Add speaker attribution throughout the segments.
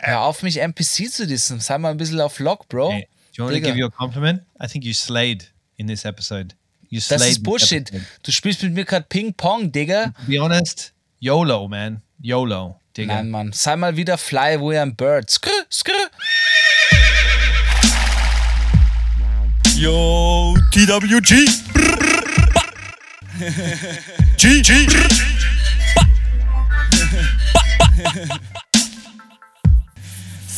Speaker 1: Hör auf, mich NPC zu dissen. Sei mal ein bisschen auf Lock, Bro.
Speaker 2: Hey, do you want to
Speaker 1: Digga.
Speaker 2: give you a compliment? I think you slayed in this episode. You slayed.
Speaker 1: Das
Speaker 2: this
Speaker 1: ist Bullshit. Du spielst mit mir gerade Ping-Pong, Digga.
Speaker 2: To be honest, YOLO, man. YOLO, Digga.
Speaker 1: Nein, Mann. Sei mal wieder Fly, wo ihr ein Bird. Skrr, skrr.
Speaker 3: Yo, TWG. G, G.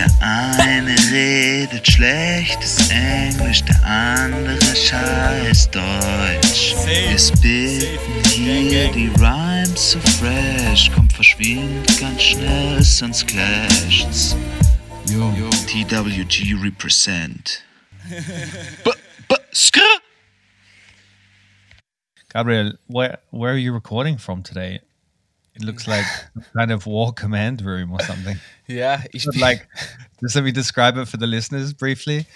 Speaker 4: Der eine redet schlechtes Englisch, der andere scheiß Deutsch. Wir spitten hier die Rhymes so fresh, kommt verschwind ganz schnell, sonst clasht's.
Speaker 2: Yo.
Speaker 4: TWG represent. B b skr
Speaker 2: Gabriel, where where are you recording from today? It looks like kind of war command room or something. yeah, like, just let me describe it for the listeners briefly.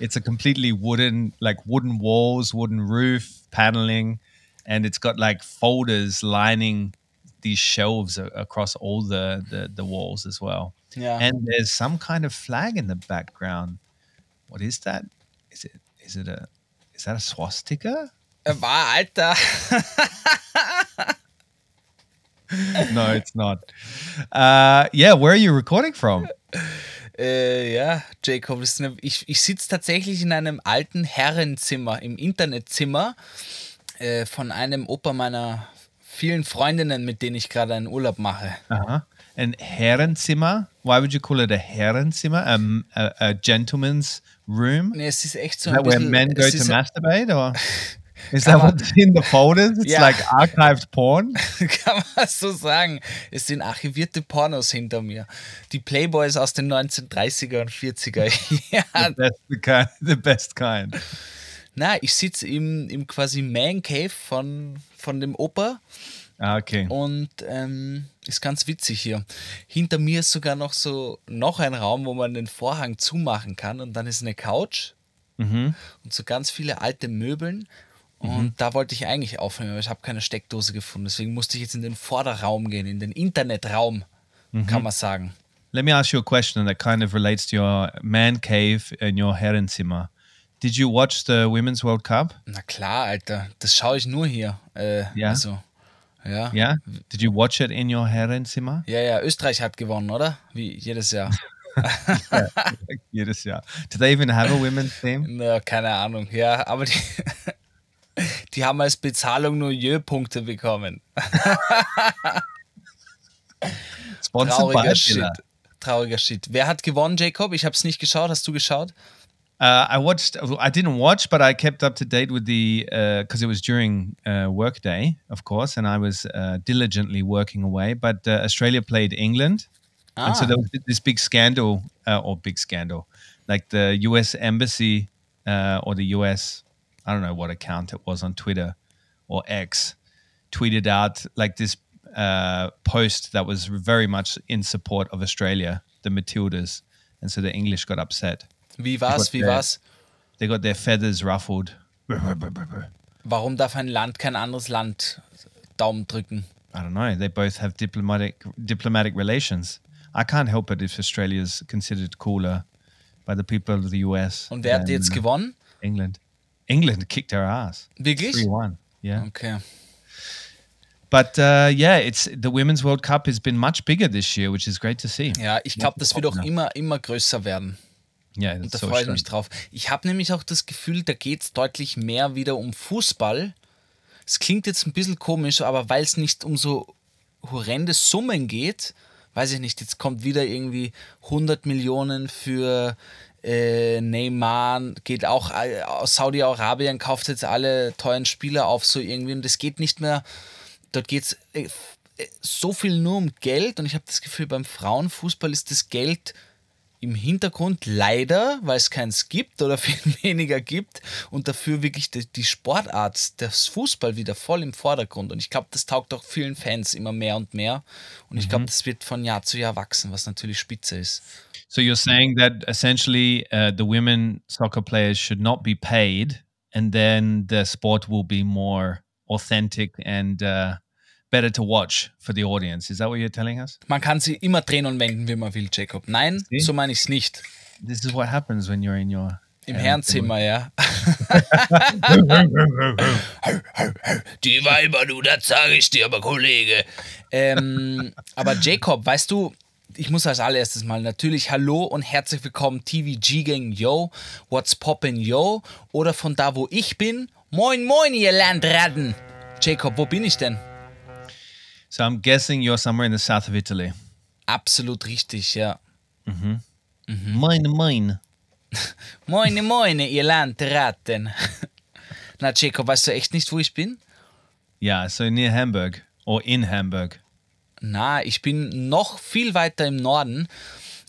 Speaker 2: It's a completely wooden, like wooden walls, wooden roof, paneling, and it's got like folders lining these shelves across all the, the the walls as well.
Speaker 1: Ja.
Speaker 2: And there's some kind of flag in the background. What is that? Is it is it a is that a swastika?
Speaker 1: Alter.
Speaker 2: no, it's not. Uh, yeah, where are you recording from?
Speaker 1: Äh, ja, Jacob, eine, ich, ich sitze tatsächlich in einem alten Herrenzimmer, im Internetzimmer äh, von einem Opa meiner vielen Freundinnen, mit denen ich gerade einen Urlaub mache.
Speaker 2: Uh-huh. An Herrenzimmer. Why would you call it a Herrenzimmer? A, a, a gentleman's room?
Speaker 1: Nee, es ist echt so ein
Speaker 2: that where
Speaker 1: bisschen...
Speaker 2: men go to masturbate, or is that what's in the folders? It's
Speaker 1: Yeah.
Speaker 2: like archived porn.
Speaker 1: kann man so sagen. Es sind archivierte Pornos hinter mir. Die Playboys aus den 1930er und 40er Jahren.
Speaker 2: That's the kind, the best kind.
Speaker 1: Na, ich sitze im, im quasi Man Cave von, von dem Opa
Speaker 2: Ah, Okay.
Speaker 1: und ähm, ist ganz witzig hier. Hinter mir ist sogar noch so noch ein Raum, wo man den Vorhang zumachen kann und dann ist eine Couch
Speaker 2: Mhm.
Speaker 1: und so ganz viele alte Möbeln. Und da wollte ich eigentlich aufnehmen, aber ich habe keine Steckdose gefunden. Deswegen musste ich jetzt in den Vorderraum gehen, in den Internetraum, kann man sagen.
Speaker 2: Let me ask you a question that kind of relates to your man cave and your Herrenzimmer. Did you watch the Women's World Cup?
Speaker 1: Na klar, Alter, das schaue ich nur hier. Äh,
Speaker 2: Ja?
Speaker 1: Also, ja.
Speaker 2: Yeah. Did you watch it in your Herrenzimmer?
Speaker 1: Ja, ja, Österreich hat gewonnen, oder? Wie jedes Jahr.
Speaker 2: Jedes Jahr. Do they even have a women's team?
Speaker 1: Na, keine Ahnung. Ja, aber die, die haben als Bezahlung nur Jö-Punkte bekommen. Trauriger Shit. Trauriger Shit. Wer hat gewonnen, Jacob? Ich habe es nicht geschaut. Hast du geschaut?
Speaker 2: Uh, I watched. I didn't watch, but I kept up to date with the because it was during uh, work day, of course, and I was uh, diligently working away. But uh, Australia played England, and so
Speaker 1: Ah.
Speaker 2: there was this big scandal, uh, or big scandal, like the U.S. embassy uh, or the U.S. I don't know what account it was on Twitter or X tweeted out like this uh, post that was very much in support of Australia, the Matildas, and so the English got upset
Speaker 1: Wie war's? Wie war's?
Speaker 2: they got their feathers ruffled.
Speaker 1: Warum darf ein Land kein anderes Land Daumen drücken?
Speaker 2: I don't know. They both have diplomatic diplomatic relations. I can't help it if Australia is considered cooler by the people of the US.
Speaker 1: Und wer hat jetzt gewonnen?
Speaker 2: England. England kicked their ass.
Speaker 1: Wirklich?
Speaker 2: 3-1. Yeah.
Speaker 1: Okay.
Speaker 2: But uh, yeah, it's the Women's World Cup has been much bigger this year, which is great to see.
Speaker 1: Ja, ich glaube, das wird auch
Speaker 2: Ja.
Speaker 1: immer, immer größer werden.
Speaker 2: Yeah,
Speaker 1: Und da
Speaker 2: so
Speaker 1: freue ich mich drauf. Ich habe nämlich auch das Gefühl, da geht es deutlich mehr wieder um Fußball. Es klingt jetzt ein bisschen komisch, aber weil es nicht um so horrende Summen geht, weiß ich nicht, jetzt kommt wieder irgendwie 100 Millionen für äh, Neymar, geht auch äh, aus Saudi-Arabien, kauft jetzt alle teuren Spieler auf, so irgendwie. Und es geht nicht mehr, dort geht es äh, äh, so viel nur um Geld. Und ich habe das Gefühl, beim Frauenfußball ist das Geld im Hintergrund leider, weil es keins gibt oder viel weniger gibt und dafür wirklich die, die Sportart, das Fußball wieder voll im Vordergrund. Und ich glaube, das taugt auch vielen Fans immer mehr und mehr. Und ich glaube, das wird von Jahr zu Jahr wachsen, was natürlich spitze ist.
Speaker 2: So you're saying that essentially uh, the women soccer players should not be paid, and then the sport will be more authentic and uh, better to watch for the audience. Is that what you're telling us?
Speaker 1: Man kann sie immer drehen und wenden, wie man will, Jacob. Nein,
Speaker 2: Sie?
Speaker 1: so meine ich es nicht.
Speaker 2: This is what happens when you're in your
Speaker 1: Im Herrenzimmer, ja. Die Weiber, du, das sage ich dir, aber Kollege. Ähm, aber Jacob, weißt du, ich muss als allererstes mal natürlich Hallo und herzlich willkommen TVG Gang Yo, What's Poppin' Yo oder von da, wo ich bin. Moin, moin, ihr Landratten. Jacob, wo bin ich denn?
Speaker 2: So I'm guessing you're somewhere in the south of Italy.
Speaker 1: Absolut richtig, ja.
Speaker 2: Mine, mine.
Speaker 1: Moine, moine, ihr Landratten. Na, Jacob, weißt du echt nicht, wo ich bin?
Speaker 2: Yeah, so near Hamburg or in Hamburg.
Speaker 1: Na, ich bin noch viel weiter im Norden.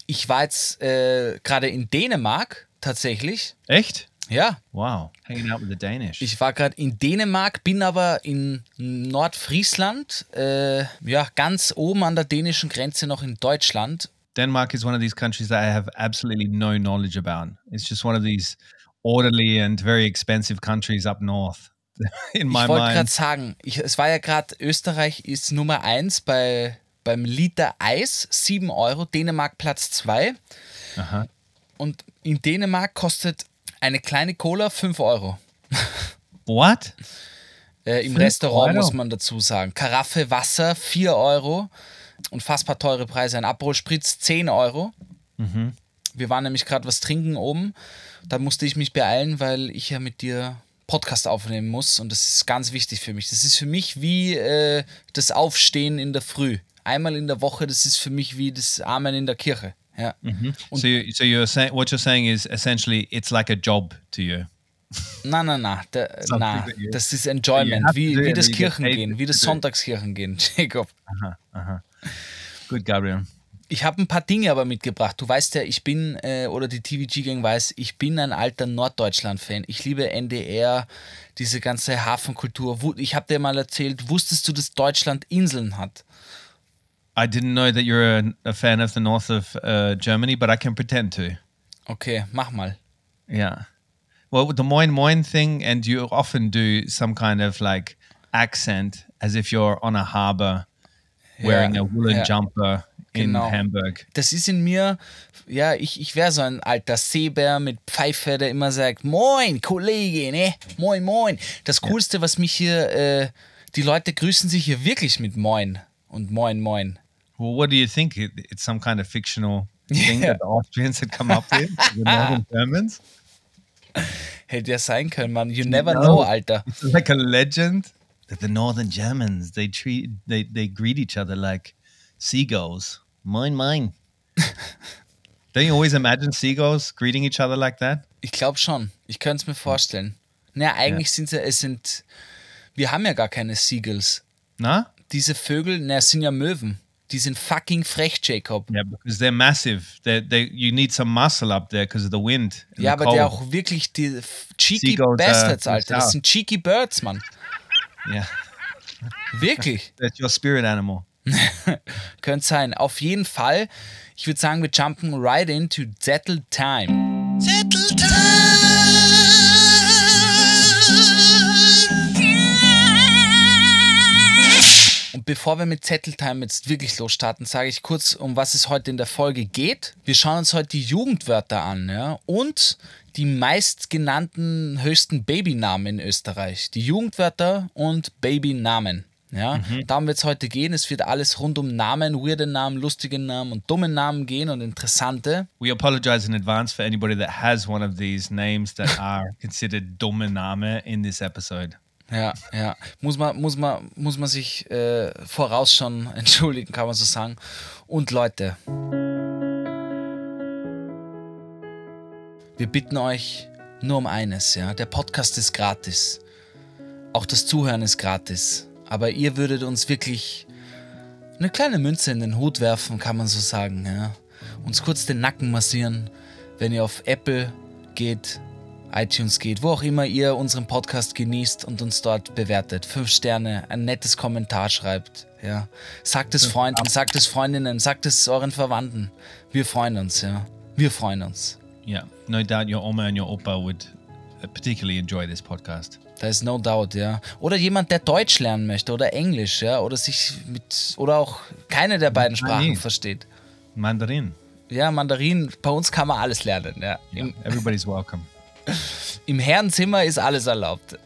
Speaker 1: Ich war jetzt äh, gerade in Dänemark tatsächlich.
Speaker 2: Echt?
Speaker 1: Ja,
Speaker 2: Wow. Hanging out with the Danish.
Speaker 1: ich war gerade in Dänemark, bin aber in Nordfriesland, äh, ja, ganz oben an der dänischen Grenze noch in Deutschland.
Speaker 2: Denmark is one of these countries that I have absolutely no knowledge about. It's just one of these orderly and very expensive countries up north. In my
Speaker 1: ich wollte gerade sagen, ich, es war ja gerade, Österreich ist Nummer 1 bei, beim Liter Eis, 7 Euro, Dänemark Platz 2.
Speaker 2: Aha.
Speaker 1: Und in Dänemark kostet eine kleine Cola 5 Euro.
Speaker 2: What?
Speaker 1: Äh, Im Restaurant
Speaker 2: Euro?
Speaker 1: muss man dazu sagen. Karaffe Wasser 4 Euro. Unfassbar teure Preise. Ein Abholspritz 10 Euro.
Speaker 2: Mhm.
Speaker 1: Wir waren nämlich gerade was trinken oben. Da musste ich mich beeilen, weil ich ja mit dir Podcast aufnehmen muss. Und das ist ganz wichtig für mich. Das ist für mich wie äh, das Aufstehen in der Früh. Einmal in der Woche, das ist für mich wie das Amen in der Kirche. Ja.
Speaker 2: So, you, so you're saying what you're saying is essentially it's like a job to you.
Speaker 1: Na, na, na, da,
Speaker 2: Something
Speaker 1: na
Speaker 2: that you-
Speaker 1: das ist Enjoyment, wie, wie das Kirchengehen, wie das. Sonntagskirchengehen, Jacob.
Speaker 2: Good, Gabriel.
Speaker 1: Ich habe ein paar Dinge aber mitgebracht. Du weißt ja, ich bin, äh, oder die TVG-Gang weiß, ich bin ein alter Norddeutschland-Fan. Ich liebe NDR, diese ganze Hafenkultur. Ich habe dir mal erzählt, wusstest du, dass Deutschland Inseln hat?
Speaker 2: I didn't know that you're a, a fan of the north of uh, Germany, but I can pretend to.
Speaker 1: Okay, mach mal.
Speaker 2: Yeah. Well, the Moin Moin thing, and you often do some kind of like accent as if you're on a harbor wearing
Speaker 1: Ja,
Speaker 2: a woolen
Speaker 1: ja.
Speaker 2: jumper in
Speaker 1: Genau.
Speaker 2: Hamburg.
Speaker 1: Das ist in mir, ja, ich, ich wäre so ein alter Seebär mit Pfeife, der immer sagt, Moin, Kollege, ne? Moin, moin. Das Coolste, was mich hier, äh, die Leute grüßen sich hier wirklich mit Moin und Moin, moin.
Speaker 2: Well, what do you think? It, it's some kind of fictional thing
Speaker 1: Yeah.
Speaker 2: that the Austrians had come up with, the Northern Germans.
Speaker 1: Hätte ja sein können, man. You never
Speaker 2: No.
Speaker 1: know, Alter.
Speaker 2: It's like a legend that the Northern Germans they treat they they greet each other like seagulls. Mine, mine. Don't you always imagine seagulls greeting each other like that?
Speaker 1: Ich glaube schon. Ich könnte es mir vorstellen. Naja, eigentlich sind sie, es sind, wir haben ja gar keine Seagulls.
Speaker 2: No?
Speaker 1: Diese Vögel, na, sind ja Möwen. Die sind fucking frech, Jacob.
Speaker 2: Yeah, because they're massive. They they you need some muscle up there because of the wind.
Speaker 1: Ja, aber der
Speaker 2: cold.
Speaker 1: auch wirklich die cheeky
Speaker 2: Seagulls, äh,
Speaker 1: Bastards, Alter. Das
Speaker 2: ja.
Speaker 1: sind cheeky Birds, Mann.
Speaker 2: Yeah,
Speaker 1: Wirklich.
Speaker 2: that's your spirit animal.
Speaker 1: Könnte sein. Auf jeden Fall. Ich würde sagen, wir jumpen right into Zettel Time. Und bevor wir mit Zetteltime jetzt wirklich losstarten, sage ich kurz, um was es heute in der Folge geht. Wir schauen uns heute die Jugendwörter an ja, und die meistgenannten höchsten Babynamen in Österreich. Die Jugendwörter und Babynamen. Ja, darum wird es heute gehen. Es wird alles rund um Namen, weirde Namen, lustige Namen und dumme Namen gehen und interessante.
Speaker 2: We apologize in advance for anybody that has one of these names that are considered dumme Name in this episode.
Speaker 1: Ja, ja. Muss man, muss man, muss man sich äh, voraus schon entschuldigen, kann man so sagen. Und Leute, wir bitten euch nur um eines, ja. Der Podcast ist gratis. Auch das Zuhören ist gratis. Aber ihr würdet uns wirklich eine kleine Münze in den Hut werfen, kann man so sagen, ja. uns kurz den Nacken massieren, wenn ihr auf Apple geht, iTunes geht, wo auch immer ihr unseren Podcast genießt und uns dort bewertet. Fünf Sterne, ein nettes Kommentar schreibt. Ja. Sagt es Freunden, sagt es Freundinnen, sagt es euren Verwandten. Wir freuen uns, ja. Wir freuen uns.
Speaker 2: Yeah, no doubt your Oma and your Opa would particularly enjoy this podcast.
Speaker 1: Da ist no doubt, ja. Oder jemand, der Deutsch lernen möchte oder Englisch, ja, oder sich mit oder auch keine der beiden Sprachen
Speaker 2: Mandarin.
Speaker 1: versteht.
Speaker 2: Mandarin.
Speaker 1: Ja, Mandarin, bei uns kann man alles lernen, ja.
Speaker 2: Yeah, everybody's welcome.
Speaker 1: Im Herrenzimmer ist alles erlaubt.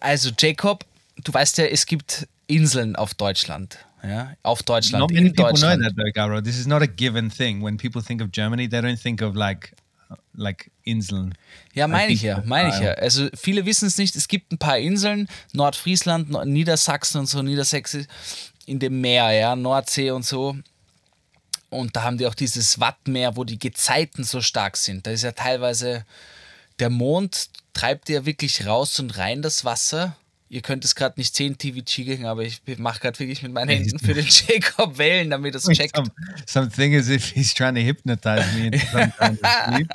Speaker 1: also, Jacob, du weißt ja, es gibt Inseln auf Deutschland. Ja, auf Deutschland,
Speaker 2: Not many
Speaker 1: in
Speaker 2: people know
Speaker 1: Deutschland.
Speaker 2: that though, Garo. This is not a given thing. When people think of Germany, they don't think of like like Inseln.
Speaker 1: Ja, meine ich
Speaker 2: think
Speaker 1: ja, meine ich
Speaker 2: Ah,
Speaker 1: ja. Also viele wissen es nicht, es gibt ein paar Inseln, Nordfriesland, Nord- Niedersachsen und so, Niedersächsisch, in dem Meer, ja, Nordsee und so. Und da haben die auch dieses Wattmeer, wo die Gezeiten so stark sind. Da ist ja teilweise der Mond treibt ja wirklich raus und rein das Wasser. Ihr könnt es gerade nicht sehen, TVG gegen, aber ich mache gerade wirklich mit meinen Händen für den Jacob Wellen, damit es checkt.
Speaker 2: Some, something as if he's trying to hypnotize me into some kind of sleep.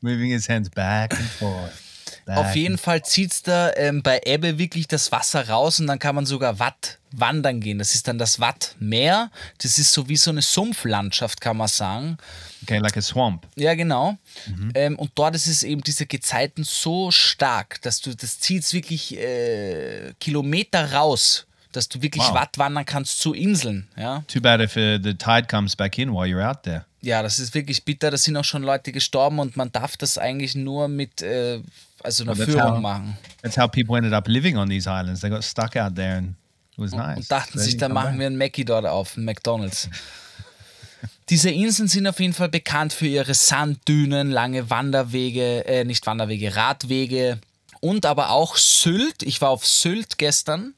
Speaker 2: Moving his hands back and forth. Back
Speaker 1: Auf jeden Fall zieht es da ähm, bei Ebbe wirklich das Wasser raus und dann kann man sogar Watt wandern gehen. Das ist dann das Wattmeer. Das ist so wie so eine Sumpflandschaft, kann man sagen.
Speaker 2: Okay, like a swamp.
Speaker 1: Ja, genau. Ähm, und dort ist es eben diese Gezeiten so stark, dass du, das zieht wirklich äh, Kilometer raus, dass du wirklich
Speaker 2: Wow.
Speaker 1: Watt wandern kannst zu Inseln. Ja?
Speaker 2: Too bad if uh, the tide comes back in while you're out there.
Speaker 1: ja, das ist wirklich bitter. Da sind auch schon Leute gestorben und man darf das eigentlich nur mit äh, also einer Führung
Speaker 2: how-
Speaker 1: machen.
Speaker 2: That's how people ended up living on these islands. They got stuck out there and it was nice.
Speaker 1: und dachten
Speaker 2: They
Speaker 1: sich,
Speaker 2: come
Speaker 1: machen wir einen Mackie dort auf, einen McDonalds. Diese Inseln sind auf jeden Fall bekannt für ihre Sanddünen, lange Wanderwege, äh, nicht Wanderwege, Radwege und aber auch Sylt. Ich war auf Sylt gestern.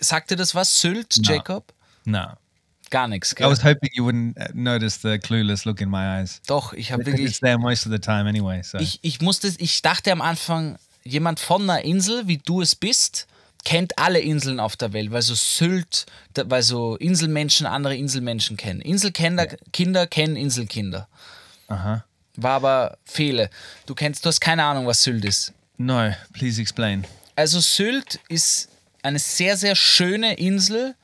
Speaker 1: Sagt dir das was? Sylt,
Speaker 2: No.
Speaker 1: Jacob?
Speaker 2: No.
Speaker 1: Gar nichts,
Speaker 2: I
Speaker 1: gell?
Speaker 2: was hoping you wouldn't uh, notice the clueless look in my eyes.
Speaker 1: Doch, ich habe wirklich
Speaker 2: it's there most of the time anyway. So
Speaker 1: ich, ich musste, ich dachte am Anfang, jemand von einer Insel, wie du es bist, kennt alle Inseln auf der Welt, weil so Sylt, weil so Inselmenschen andere Inselmenschen kennen. Inselkinder Kinder kennen Inselkinder.
Speaker 2: uh-huh.
Speaker 1: War aber Fehle. Du kennst, du hast keine Ahnung, was Sylt ist.
Speaker 2: No, please explain.
Speaker 1: Also Sylt ist eine sehr, sehr schöne Insel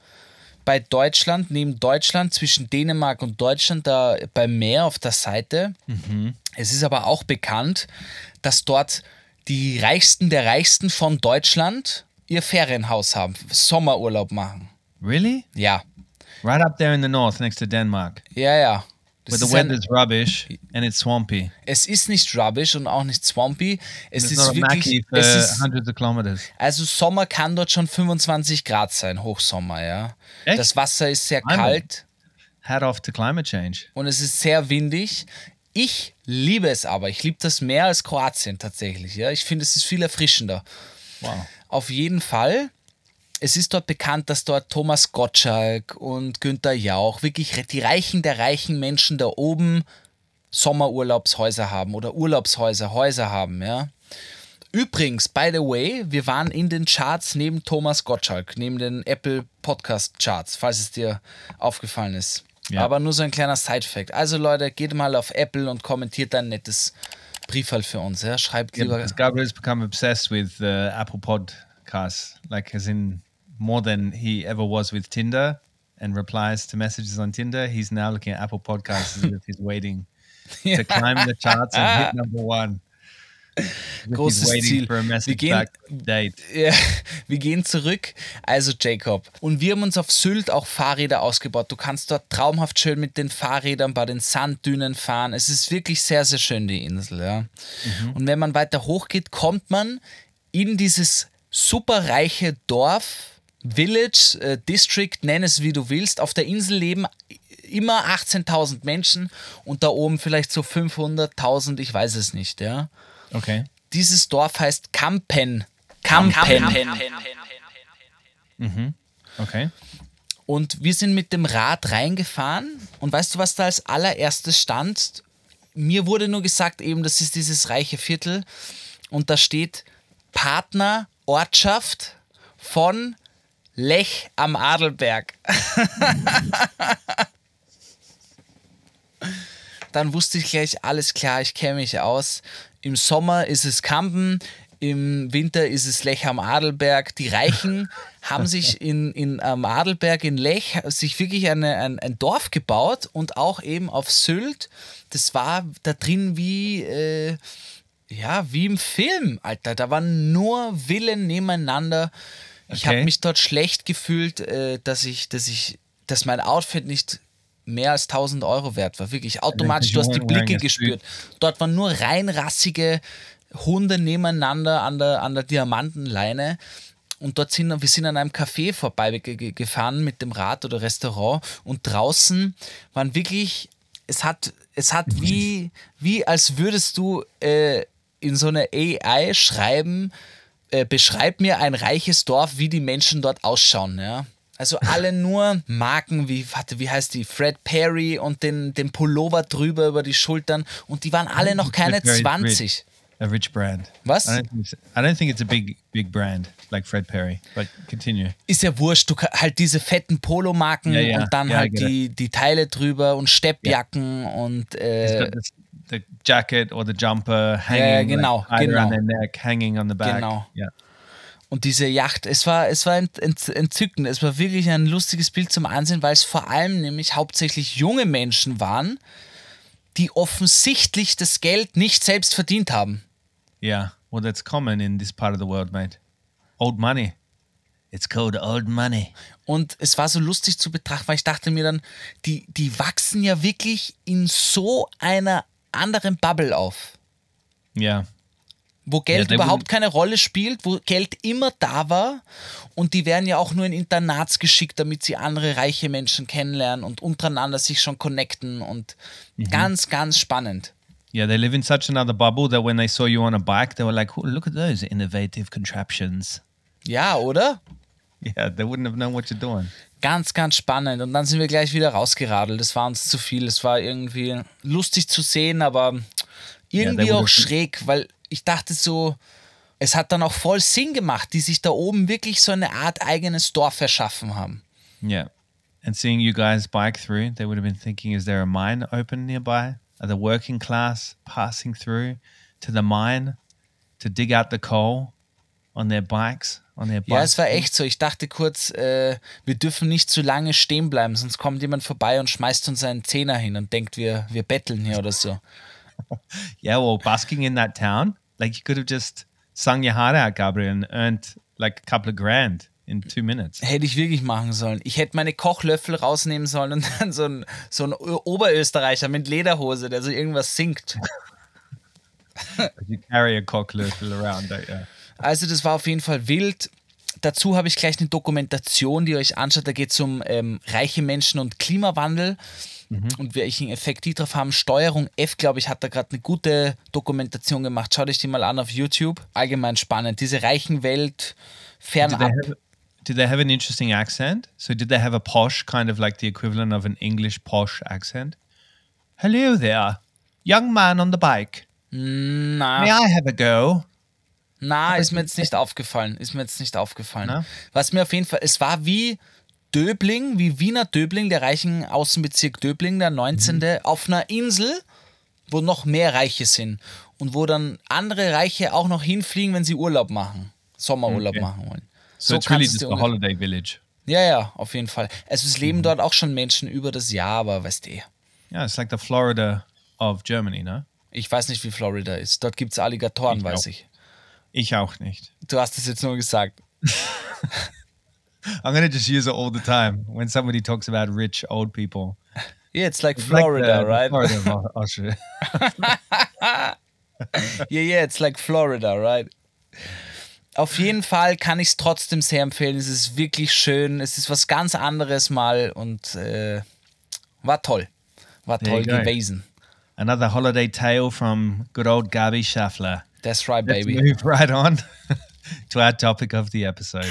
Speaker 1: bei Deutschland, neben Deutschland, zwischen Dänemark und Deutschland, da beim Meer auf der Seite. Es ist aber auch bekannt, dass dort die Reichsten der Reichsten von Deutschland ihr Ferienhaus haben, Sommerurlaub machen.
Speaker 2: Really?
Speaker 1: Ja,
Speaker 2: Right up there in the north next to Denmark,
Speaker 1: ja, ja. Das
Speaker 2: where the
Speaker 1: ist ein,
Speaker 2: weather's rubbish and it's swampy.
Speaker 1: es ist nicht rubbish und auch nicht swampy. Es
Speaker 2: It's
Speaker 1: ist wirklich, es ist. Also Sommer kann dort schon 25 Grad sein, Hochsommer, ja.
Speaker 2: Echt?
Speaker 1: Das Wasser ist sehr
Speaker 2: Einmal.
Speaker 1: kalt
Speaker 2: Hat off to climate change.
Speaker 1: und es ist sehr windig. Ich liebe es aber. Ich liebe das mehr als Kroatien tatsächlich. Ja. Ich finde, es ist viel erfrischender.
Speaker 2: Wow.
Speaker 1: Auf jeden Fall. Es ist dort bekannt, dass dort Thomas Gottschalk und Günther Jauch, wirklich die Reichen der reichen Menschen da oben Sommerurlaubshäuser haben oder Urlaubshäuser, Häuser haben, ja. Übrigens, by the way, wir waren in den Charts neben Thomas Gottschalk, neben den Apple Podcast Charts, falls es dir aufgefallen ist.
Speaker 2: Ja.
Speaker 1: Aber nur so ein kleiner Side-Fact. Also Leute, geht mal auf Apple und kommentiert ein nettes Briefal für uns. Ja? Schreibt
Speaker 2: Yeah,
Speaker 1: lieber.
Speaker 2: because Gabriel's become obsessed with uh, Apple Podcasts, like as in more than he ever was with Tinder and replies to messages on Tinder. He's now looking at Apple Podcasts as if he's waiting to climb the charts and hit number one.
Speaker 1: Großes Ziel.
Speaker 2: for a
Speaker 1: Wir gehen-
Speaker 2: back to date.
Speaker 1: Ja, wir gehen zurück. Also Jacob. Und wir haben uns auf Sylt auch Fahrräder ausgebaut. Du kannst dort traumhaft schön mit den Fahrrädern bei den Sanddünen fahren. Es ist wirklich sehr, sehr schön, die Insel. Ja. Und wenn man weiter hochgeht, kommt man in dieses superreiche Dorf, Village, äh, District, nenn es wie du willst. Auf der Insel leben immer 18.000 Menschen und da oben vielleicht so 500.000, ich weiß es nicht. Ja.
Speaker 2: Okay.
Speaker 1: Dieses Dorf heißt Kampen. Kampen.
Speaker 2: Okay.
Speaker 1: Und wir sind mit dem Rad reingefahren. Und weißt du, was da als allererstes stand? Mir wurde nur gesagt, eben, das ist dieses reiche Viertel. Und da steht Partner Ortschaft von Lech am Adelberg. Dann wusste ich gleich, alles klar, ich kenne mich aus. Im Sommer ist es Kampen, im Winter ist es Lech am Adelberg. Die Reichen haben sich in, in, am Adelberg in Lech sich wirklich eine, ein, ein Dorf gebaut und auch eben auf Sylt. Das war da drin wie, äh, ja, wie im Film, Alter. Da waren nur Villen nebeneinander. Ich
Speaker 2: Okay.
Speaker 1: habe mich dort schlecht gefühlt, äh, dass ich, dass ich, dass mein Outfit nicht mehr als 1000 Euro wert war. Wirklich automatisch, du hast die Blicke gespürt. Dort waren nur reinrassige Hunde nebeneinander an der, an der Diamantenleine. Und dort sind wir sind an einem Café vorbei ge- ge- gefahren mit dem Rad oder Restaurant und draußen waren wirklich, es hat, es hat wie, wie als würdest du äh, in so eine AI schreiben, äh, beschreib mir ein reiches Dorf, wie die Menschen dort ausschauen, ja. Also alle nur Marken wie, warte, wie heißt die? Fred Perry und den, den Pullover drüber über die Schultern und die waren alle noch keine
Speaker 2: Fred Perry's
Speaker 1: 20.
Speaker 2: A rich brand.
Speaker 1: Was?
Speaker 2: I don't think it's, I don't think it's a big big brand like Fred Perry. But continue.
Speaker 1: Ist ja wurscht, du halt diese fetten Polomarken
Speaker 2: Ja, ja.
Speaker 1: und dann
Speaker 2: I
Speaker 1: halt
Speaker 2: it.
Speaker 1: die, die Teile drüber und Steppjacken und äh,
Speaker 2: the jacket or the jumper hanging
Speaker 1: ja, genau,
Speaker 2: like,
Speaker 1: genau.
Speaker 2: on their neck, hanging on the back.
Speaker 1: Genau.
Speaker 2: Yeah.
Speaker 1: Und diese Yacht, es war, es war ent, ent, entzückend. Es war wirklich ein lustiges Bild zum Ansehen, weil es vor allem nämlich hauptsächlich junge Menschen waren, die offensichtlich das Geld nicht selbst verdient haben.
Speaker 2: Yeah. Well, that's common in this part of the world, mate. Old money. It's called old money.
Speaker 1: Und es war so lustig zu betrachten, weil ich dachte mir dann, die, die wachsen ja wirklich in so einer anderen Bubble auf.
Speaker 2: Yeah.
Speaker 1: wo Geld
Speaker 2: they
Speaker 1: überhaupt keine Rolle spielt, wo Geld immer da war und die werden ja auch nur in Internats geschickt, damit sie andere reiche Menschen kennenlernen und untereinander sich schon connecten und
Speaker 2: Mhm.
Speaker 1: ganz, ganz spannend.
Speaker 2: Yeah, they live in such another bubble that when they saw you on a bike, they were like, oh, look at those innovative contraptions.
Speaker 1: Ja, oder?
Speaker 2: Yeah, they wouldn't have known what you're doing.
Speaker 1: Ganz, ganz spannend. Und dann sind wir gleich wieder rausgeradelt. Das war uns zu viel. Es war irgendwie lustig zu sehen, aber irgendwie
Speaker 2: der
Speaker 1: auch schräg, weil ich dachte so, es hat dann auch voll Sinn gemacht, die sich da oben wirklich so eine Art eigenes Dorf erschaffen haben.
Speaker 2: Yeah. And seeing you guys bike through, they would have been thinking, is there a mine open nearby? Are the working class passing through to the mine to dig out the coal on their bikes?
Speaker 1: Ja, es war echt so. Ich dachte kurz, äh, wir dürfen nicht zu lange stehen bleiben, sonst kommt jemand vorbei und schmeißt uns einen Zehner hin und denkt, wir, wir betteln hier oder so.
Speaker 2: Yeah, well, busking in that town, like you could have just sung your heart out, Gabriel, and earned like a couple of grand in two minutes.
Speaker 1: Hätte ich wirklich machen sollen. Ich hätte meine Kochlöffel rausnehmen sollen und dann so ein, so ein Oberösterreicher mit Lederhose, der so irgendwas singt.
Speaker 2: You carry a cocklöffel around, don't you?
Speaker 1: Also das war auf jeden Fall wild. Dazu habe ich gleich eine Dokumentation, die ihr euch anschaut. Da geht es um ähm, reiche Menschen und Klimawandel und welchen Effekt die drauf haben. Steuerung F, glaube ich, hat da gerade eine gute Dokumentation gemacht. Schaut euch die mal an auf YouTube. Allgemein spannend. Diese reichen Welt
Speaker 2: Did they,
Speaker 1: fernab.
Speaker 2: have, did they have an interesting accent? So did they have a posh kind of like the equivalent of an English posh accent? Hello there, young man on the bike.
Speaker 1: Na,
Speaker 2: May I have a go?
Speaker 1: Na, ist mir jetzt nicht aufgefallen. Ist mir jetzt nicht aufgefallen.
Speaker 2: Na?
Speaker 1: Was mir auf jeden Fall, es war wie Döbling, wie Wiener Döbling, der reichen Außenbezirk Döbling, der 19. auf einer Insel, wo noch mehr Reiche sind und wo dann andere Reiche auch noch hinfliegen, wenn sie Urlaub machen, Sommerurlaub
Speaker 2: Okay.
Speaker 1: machen wollen.
Speaker 2: So, it's really just a holiday village.
Speaker 1: Ja, ja, auf jeden Fall. Also es leben dort auch schon Menschen über das Jahr, aber weißt du,
Speaker 2: Yeah, it's like the Florida of Germany, no?
Speaker 1: ich weiß nicht, wie Florida ist. Dort gibt es Alligatoren,
Speaker 2: Ich
Speaker 1: weiß
Speaker 2: auch.
Speaker 1: ich.
Speaker 2: Ich auch nicht.
Speaker 1: Du hast es jetzt nur gesagt.
Speaker 2: I'm gonna just use it all the time when somebody talks about rich old people.
Speaker 1: Yeah, it's like
Speaker 2: It's like
Speaker 1: Florida,
Speaker 2: the- the
Speaker 1: right?
Speaker 2: Florida of Au- Austria.
Speaker 1: Yeah, yeah, it's like Florida, right? Auf jeden Fall kann ich es trotzdem sehr empfehlen. Es ist wirklich schön. Es ist was ganz anderes mal und äh, war toll. War toll gewesen.
Speaker 2: Another holiday tale from good old Gabi Schaffler.
Speaker 1: That's right,
Speaker 2: Let's
Speaker 1: baby.
Speaker 2: move right on to our topic of the episode.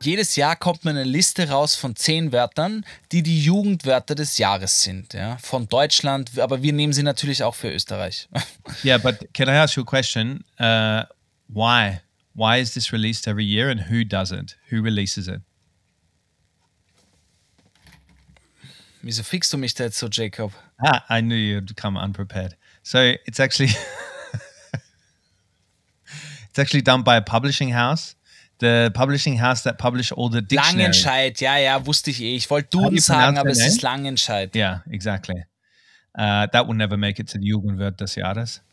Speaker 1: Jedes Jahr kommt mir eine Liste raus von zehn Wörtern, die die Jugendwörter des Jahres sind. Ja? Von Deutschland, aber wir nehmen sie natürlich auch für Österreich.
Speaker 2: Yeah, but can I ask you a question? Uh, why? Why is this released every year and who does it? Who releases it?
Speaker 1: Wieso fixst du mich da jetzt so, Jacob?
Speaker 2: Ah, I knew you'd come unprepared. So it's actually it's actually done by a publishing house. The publishing house that publish all the dictionaries.
Speaker 1: Langenscheid, ja, ja, wusste ich eh. Ich wollte Duden sagen, aber es ist? Langenscheid.
Speaker 2: Yeah, exactly. Uh, that will never make it to the Jugendwort des Jahres.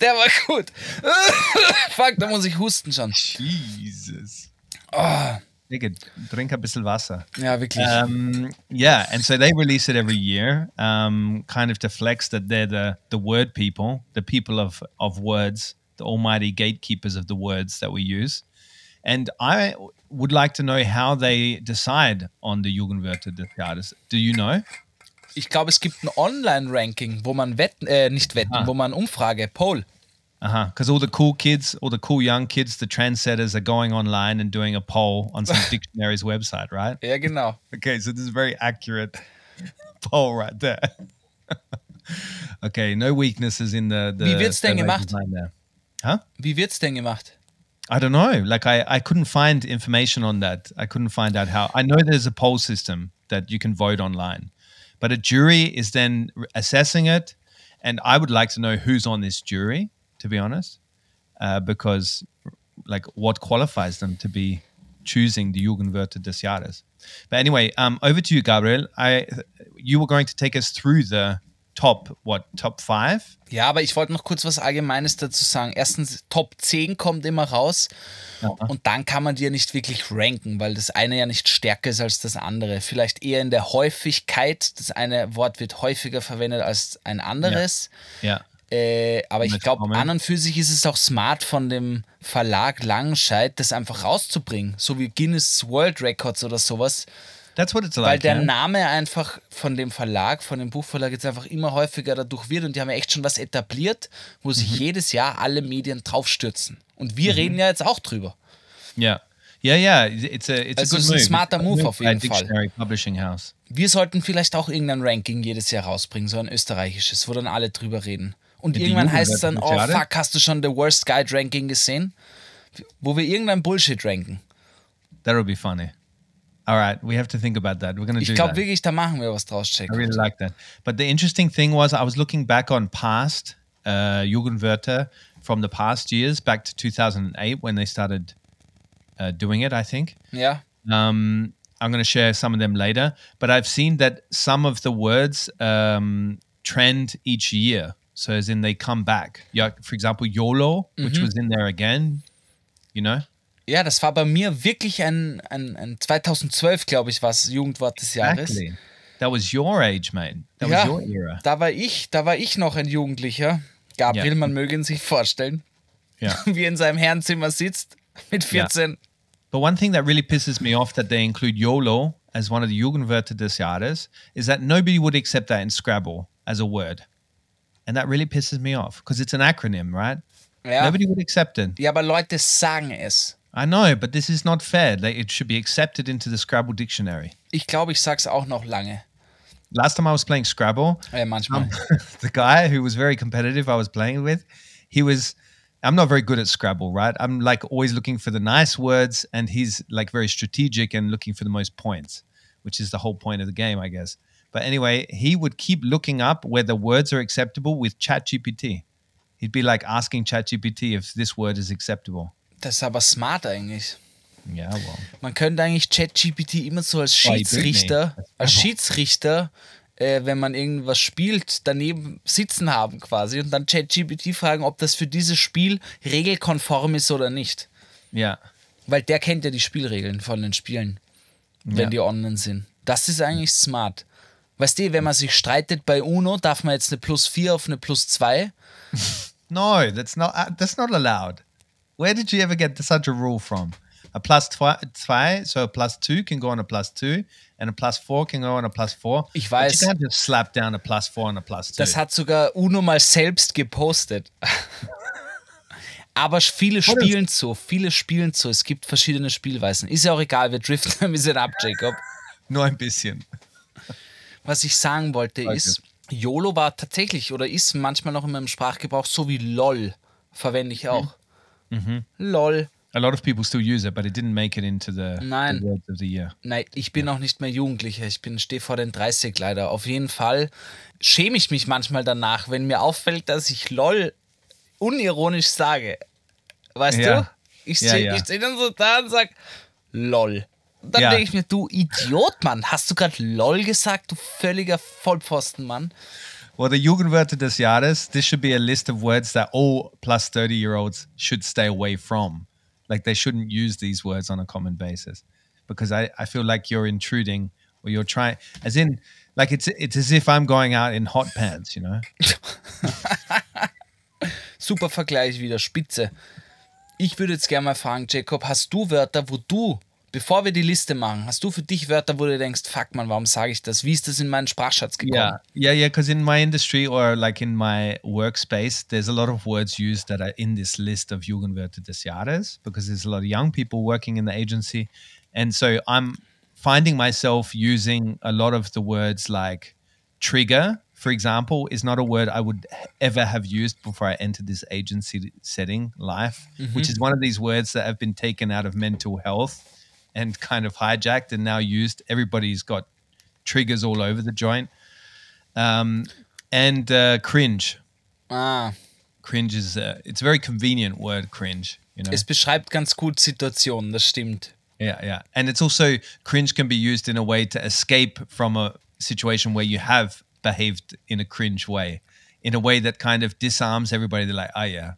Speaker 1: Der war gut. Fuck, da muss ich husten schon.
Speaker 2: Jesus.
Speaker 1: Ah.
Speaker 2: Digga, drink ein bisschen Wasser.
Speaker 1: Ja, wirklich.
Speaker 2: Um, yeah, and so they release it every year, um, kind of to flex that they're the the word people, the people of of words, the almighty gatekeepers of the words that we use. And I would like to know how they decide on the Jugendwörter des Jahres. Do you know?
Speaker 1: ich glaube, es gibt ein Online-Ranking, wo man wetten, äh, nicht wetten,
Speaker 2: Ah.
Speaker 1: wo man Umfrage, Poll.
Speaker 2: Uh huh. Because all the cool kids, all the cool young kids, the trendsetters are going online and doing a poll on some dictionary's website, right?
Speaker 1: Ja, genau.
Speaker 2: Okay, so this is very accurate poll right there. okay, no weaknesses in the. the
Speaker 1: Wie wird's denn gemacht?
Speaker 2: there. Huh?
Speaker 1: Wie wird's denn gemacht?
Speaker 2: I don't know. Like I, I couldn't find information on that. I couldn't find out how. I know there's a poll system that you can vote online, but a jury is then assessing it, and I would like to know who's on this jury. To be honest, uh, because like what qualifies them to be choosing the Jugendwörter des Jahres. But anyway, um, over to you, Gabriel. I, you were going to take us through the top what top five?
Speaker 1: Ja, aber ich wollte noch kurz was Allgemeines dazu sagen. Erstens, Top 10 kommt immer raus und dann kann man die ja nicht wirklich ranken, weil das eine ja nicht stärker ist als das andere. Vielleicht eher in der Häufigkeit. Das eine Wort wird häufiger verwendet als ein anderes.
Speaker 2: Yeah.
Speaker 1: Äh, aber ich glaube, an und für sich ist es auch smart von dem Verlag Langenscheid, das einfach rauszubringen. So wie Guinness World Records oder sowas.
Speaker 2: That's what it's
Speaker 1: Weil
Speaker 2: like.
Speaker 1: der? Name einfach von dem Verlag, von dem Buchverlag jetzt einfach immer häufiger dadurch wird und die haben ja echt schon was etabliert, wo sich
Speaker 2: Mhm.
Speaker 1: jedes Jahr alle Medien draufstürzen. Und wir reden ja jetzt auch drüber.
Speaker 2: Yeah. Yeah, yeah. It's a it's
Speaker 1: Also
Speaker 2: a good
Speaker 1: ist ein
Speaker 2: move.
Speaker 1: smarter Move
Speaker 2: good
Speaker 1: auf jeden Fall.
Speaker 2: Publishing House.
Speaker 1: Wir sollten vielleicht auch irgendein Ranking jedes Jahr rausbringen, so ein österreichisches, wo dann alle drüber reden. Und irgendwann heißt es dann, oh fuck, hast du schon The Worst Guide Ranking gesehen? Wo wir irgendein Bullshit ranken.
Speaker 2: That would be funny. All right, we have to think about that. We're to
Speaker 1: Ich glaube wirklich, da machen wir was draus, Jack.
Speaker 2: I really like that. But the interesting thing was, I was looking back on past uh, Jugendwörter from the past years, back to 2008 when they started uh, doing it, I think.
Speaker 1: Ja,
Speaker 2: Um, I'm going to share some of them later, but I've seen that some of the words um, trend each year. So, as in they come back. Yeah, for example, YOLO, which was in there again, you know?
Speaker 1: ja, das war bei mir wirklich ein, ein, ein 2012, glaube ich, war es Jugendwort des Jahres.
Speaker 2: Exactly. That was your age, mate. That
Speaker 1: Ja,
Speaker 2: was your era.
Speaker 1: da war ich, da war ich noch ein Jugendlicher. Gabriel,
Speaker 2: Ja.
Speaker 1: man möge ihn sich vorstellen,
Speaker 2: Yeah.
Speaker 1: wie er in seinem Herrenzimmer sitzt mit 14.
Speaker 2: But one thing that really pisses me off that they include YOLO as one of the Jugendwörter des Jahres is that nobody would accept that in Scrabble as a word. And that really pisses me off because it's an acronym, right?
Speaker 1: Ja.
Speaker 2: Nobody would accept it.
Speaker 1: ja, aber Leute sagen es.
Speaker 2: I know, but this is not fair. Like, it should be accepted into the Scrabble dictionary.
Speaker 1: Ich glaube, ich sag's auch noch lange.
Speaker 2: Last time I was playing Scrabble,
Speaker 1: Äh, manchmal.
Speaker 2: um, the guy who was very competitive I was playing with, he was. I'm not very good at Scrabble, right? I'm like always looking for the nice words, and he's like very strategic and looking for the most points, which is the whole point of the game, I guess. But anyway, he would keep looking up where the words are acceptable with ChatGPT. He'd be like asking ChatGPT if this word is acceptable.
Speaker 1: Das ist aber smart eigentlich.
Speaker 2: Yeah, well,
Speaker 1: Man könnte eigentlich ChatGPT immer so als Schiedsrichter, als Schiedsrichter, äh, wenn man irgendwas spielt, daneben sitzen haben quasi und dann ChatGPT fragen, ob das für dieses Spiel regelkonform ist oder nicht.
Speaker 2: yeah,
Speaker 1: Weil der kennt ja die Spielregeln von den Spielen, wenn
Speaker 2: Ja.
Speaker 1: die online sind. Das ist eigentlich smart. Weißt du, wenn man sich streitet bei UNO, darf man jetzt eine plus 4 auf eine plus 2.
Speaker 2: No, that's not uh, that's not allowed. Where did you ever get such a rule from? A plus twi- zwei, so a plus two can go on a plus two, and a plus four can go on a plus four.
Speaker 1: Ich
Speaker 2: But
Speaker 1: weiß.
Speaker 2: you can't just slap down a plus four and a plus two.
Speaker 1: Das hat sogar UNO mal selbst gepostet. Aber viele spielen so, viele spielen so. Es gibt verschiedene Spielweisen. Ist ja auch egal, wir driften ein bisschen ab, Jacob.
Speaker 2: nur ein bisschen.
Speaker 1: Was ich sagen wollte
Speaker 2: Okay.
Speaker 1: ist, YOLO war tatsächlich oder ist manchmal noch in meinem Sprachgebrauch so wie LOL. Verwende ich auch. LOL.
Speaker 2: A lot of people still use it, but it didn't make it into the, the
Speaker 1: Nein.
Speaker 2: words of the year.
Speaker 1: Nein, ich bin auch nicht mehr Jugendlicher. Ich bin stehe vor den 30 leider. Auf jeden Fall schäme ich mich manchmal danach, wenn mir auffällt, dass ich LOL unironisch sage. Weißt
Speaker 2: Ja.
Speaker 1: du? Ich
Speaker 2: Ja,
Speaker 1: stehe
Speaker 2: ja.
Speaker 1: ich steh dann so da und sag LOL. Dann
Speaker 2: Ja.
Speaker 1: denke ich mir, du Idiot, Mann, hast du gerade LOL gesagt, du völliger Vollpfosten, Mann?
Speaker 2: Well, the Jugendwörter des Jahres, this should be a list of words that all plus 30 year olds should stay away from. Like they shouldn't use these words on a common basis because I, I feel like you're intruding or you're trying, as in, like it's, it's as if I'm going out in hot pants, you know?
Speaker 1: Super Vergleich wieder, spitze. Ich würde jetzt gerne mal fragen, Jacob, hast du Wörter, wo du, bevor wir die Liste machen, hast du für dich Wörter, wo du denkst, fuck man, warum sage ich das? Wie ist das in meinen Sprachschatz gekommen?
Speaker 2: Yeah, yeah, yeah. Because in my industry or like in my workspace, there's a lot of words used that are in this list of Jugendwörter des Jahres because there's a lot of young people working in the agency, and so I'm finding myself using a lot of the words like trigger, for example, is not a word I would ever have used before I entered this agency setting life, mm-hmm. which is one of these words that have been taken out of mental health and kind of hijacked and now used. Everybody's got triggers all over the joint. Um, and uh, cringe.
Speaker 1: Ah,
Speaker 2: Cringe is uh, it's a very convenient word. Cringe, you know.
Speaker 1: es beschreibt ganz gut Situationen, das stimmt.
Speaker 2: yeah, yeah. And it's also cringe can be used in a way to escape from a situation where you have behaved in a cringe way, in a way that kind of disarms everybody. They're like, oh yeah,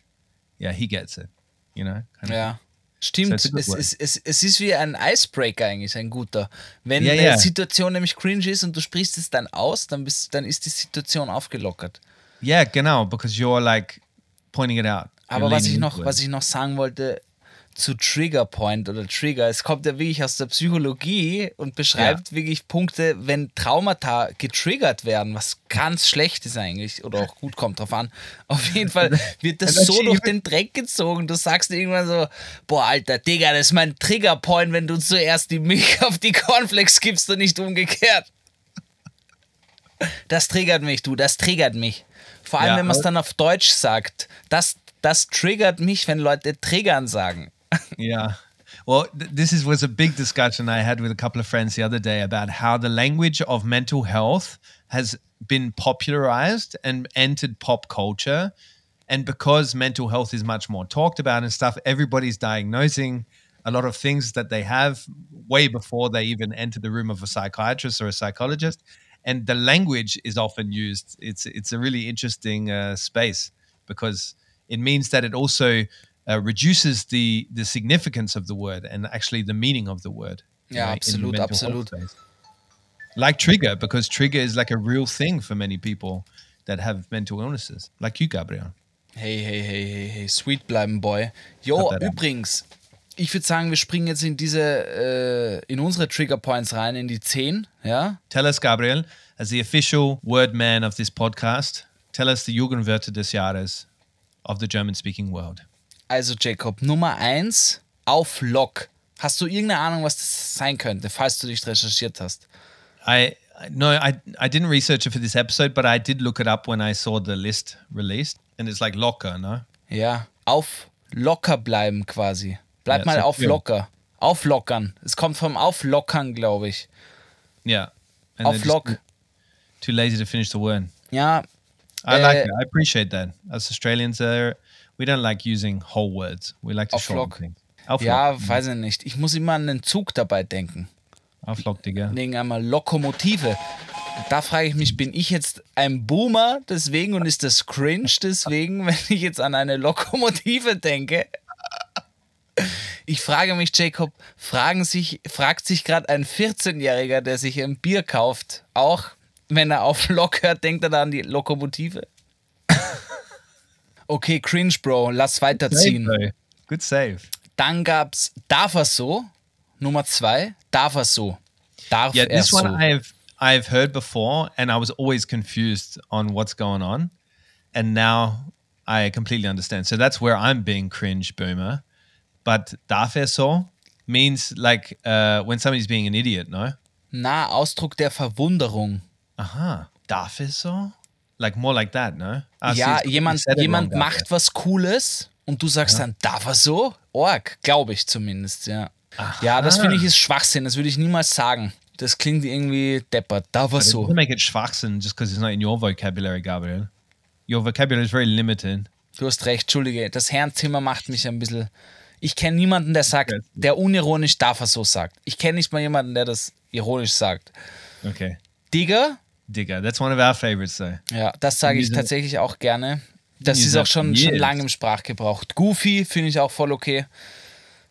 Speaker 2: yeah, he gets it, you know. Kind of-
Speaker 1: Ja. Stimmt, es, es, es, es ist wie ein Icebreaker eigentlich, ein guter. Wenn
Speaker 2: Ja,
Speaker 1: eine
Speaker 2: ja.
Speaker 1: Situation nämlich cringe ist und du sprichst es dann aus, dann, bist, dann ist die Situation aufgelockert.
Speaker 2: Yeah, genau, because you're like pointing it out.
Speaker 1: Aber was ich, noch, was ich noch sagen wollte zu Trigger Point oder Trigger, es kommt ja wirklich aus der Psychologie und beschreibt wirklich Punkte, wenn Traumata getriggert werden, was ganz schlecht ist eigentlich oder auch gut kommt drauf an. Auf jeden Fall wird das so durch den Dreck gezogen. Du sagst irgendwann so, boah, Alter, Digga, das ist mein Trigger Point, wenn du zuerst die Milch auf die Cornflakes gibst und nicht umgekehrt. Das triggert mich, du, das triggert mich. Vor allem,
Speaker 2: Ja,
Speaker 1: wenn man es dann auf Deutsch sagt. Das, das triggert mich, wenn Leute triggern sagen.
Speaker 2: Yeah. Well, th- this is was a big discussion I had with a couple of friends the other day about how the language of mental health has been popularized and entered pop culture. And because mental health is much more talked about and stuff, everybody's diagnosing a lot of things that they have way before they even enter the room of a psychiatrist or a psychologist. And the language is often used. It's it's a really interesting uh, space because it means that it also uh, reduces the the significance of the word and actually the meaning of the word.
Speaker 1: Yeah,
Speaker 2: in
Speaker 1: absolute, absolute.
Speaker 2: Like trigger, because trigger is like a real thing for many people that have mental illnesses, like you, Gabriel.
Speaker 1: Hey, hey, hey, hey, hey, sweet bleiben, Boy. Jo, übrigens, ich würde sagen, wir springen jetzt in diese, äh, in unsere Trigger Points rein, in die 10, ja?
Speaker 2: Tell us, Gabriel, as the official word man of this podcast, tell us the Jugendwörter des Jahres of the German-speaking world.
Speaker 1: Also, Jacob, Nummer 1, auf Lock. Hast du irgendeine Ahnung, was das sein könnte, falls du dich recherchiert hast?
Speaker 2: I no, I I didn't research it for this episode, but I did look it up when I saw the list released, and it's like locker, no?
Speaker 1: Ja, auf locker bleiben quasi. Bleib
Speaker 2: Ja,
Speaker 1: mal
Speaker 2: so
Speaker 1: auf
Speaker 2: cool.
Speaker 1: locker. Auflockern. Es kommt vom Auflockern, glaube ich.
Speaker 2: Yeah. And
Speaker 1: Auf Lock.
Speaker 2: Too, lazy to finish the word.
Speaker 1: Ja,
Speaker 2: I like
Speaker 1: Uh,
Speaker 2: it. I appreciate that. As Australians, uh, we don't like using whole words. We like to shorten things. Auf
Speaker 1: ja,
Speaker 2: Lock.
Speaker 1: weiß ich nicht. Ich muss immer an einen Zug dabei denken.
Speaker 2: Auf Lock, Digga.
Speaker 1: wegen einmal Lokomotive. Da frage ich mich, bin ich jetzt ein Boomer deswegen und ist das cringe deswegen, wenn ich jetzt an eine Lokomotive denke? Ich frage mich, Jacob, fragen sich, fragt sich gerade ein 14-Jähriger, der sich ein Bier kauft, auch wenn er auf Lok hört, denkt er da an die Lokomotive? Okay, cringe, Bro, lass
Speaker 2: Save,
Speaker 1: weiterziehen.
Speaker 2: though. Good save.
Speaker 1: Dann gab's Darf er so? Nummer zwei, Darf er so? Darf
Speaker 2: Yeah, this
Speaker 1: so?
Speaker 2: one I've I've heard before, and I was always confused on what's going on, and now I completely understand. So that's where I'm being cringe boomer. But darf er so means like uh, when somebody's being an idiot, no?
Speaker 1: Na, Ausdruck der Verwunderung.
Speaker 2: Aha. Darf er so? Like more like that, no? Ah, see,
Speaker 1: ja,
Speaker 2: you
Speaker 1: jemand, jemand macht was Cooles und du sagst dann, darf er so? Org, glaube ich zumindest, ja. Ja, das finde ich ist Schwachsinn, das würde ich niemals sagen. Das klingt irgendwie deppert. Darf er so?
Speaker 2: doesn't make it Schwachsinn just because it's not in your vocabulary, Gabriel. Your vocabulary is very limited.
Speaker 1: Du hast recht, Entschuldige. Das Herrenzimmer macht mich ein bisschen. Ich kenne niemanden, der sagt, der unironisch darf er so sagt. Ich kenne nicht mal jemanden, der das ironisch sagt.
Speaker 2: Okay.
Speaker 1: Digger,
Speaker 2: Digger. That's one of our favorites, though.
Speaker 1: ja, das sage ich tatsächlich auch gerne. Das ist auch schon, schon lange im Sprachgebrauch. Goofy finde ich auch voll okay.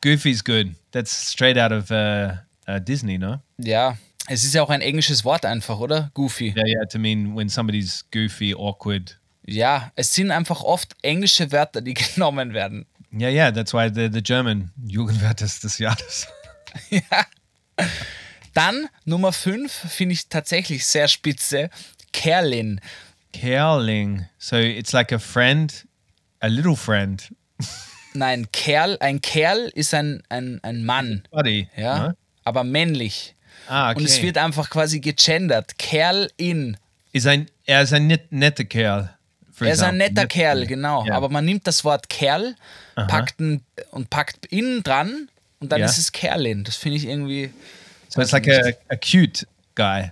Speaker 2: Goofy's good. That's straight out of uh, uh, Disney, no?
Speaker 1: Ja, es ist ja auch ein englisches Wort einfach, oder? Goofy.
Speaker 2: Yeah, yeah. To mean when somebody's goofy, awkward.
Speaker 1: Ja, es sind einfach oft englische Wörter, die genommen werden.
Speaker 2: Yeah, yeah. That's why the the German Jugendwörter des Jahres.
Speaker 1: Dann Nummer 5 finde ich tatsächlich sehr spitze. Kerlin.
Speaker 2: Kerling. So it's like a friend, a little friend,
Speaker 1: Nein, Kerl, ein Kerl ist ein, ein, ein Mann,
Speaker 2: buddy.
Speaker 1: ja,
Speaker 2: no?
Speaker 1: aber männlich.
Speaker 2: Ah, okay.
Speaker 1: Und es wird einfach quasi gegendert. Kerl in.
Speaker 2: is ein er ist ein net, netter Kerl.
Speaker 1: Er ist ein netter
Speaker 2: Net-
Speaker 1: Kerl, genau.
Speaker 2: Ja.
Speaker 1: Aber man nimmt das Wort Kerl, packt ein, und packt innen dran und dann
Speaker 2: Ja.
Speaker 1: ist es Kerlin. Das finde ich irgendwie
Speaker 2: So it's like a, a cute guy,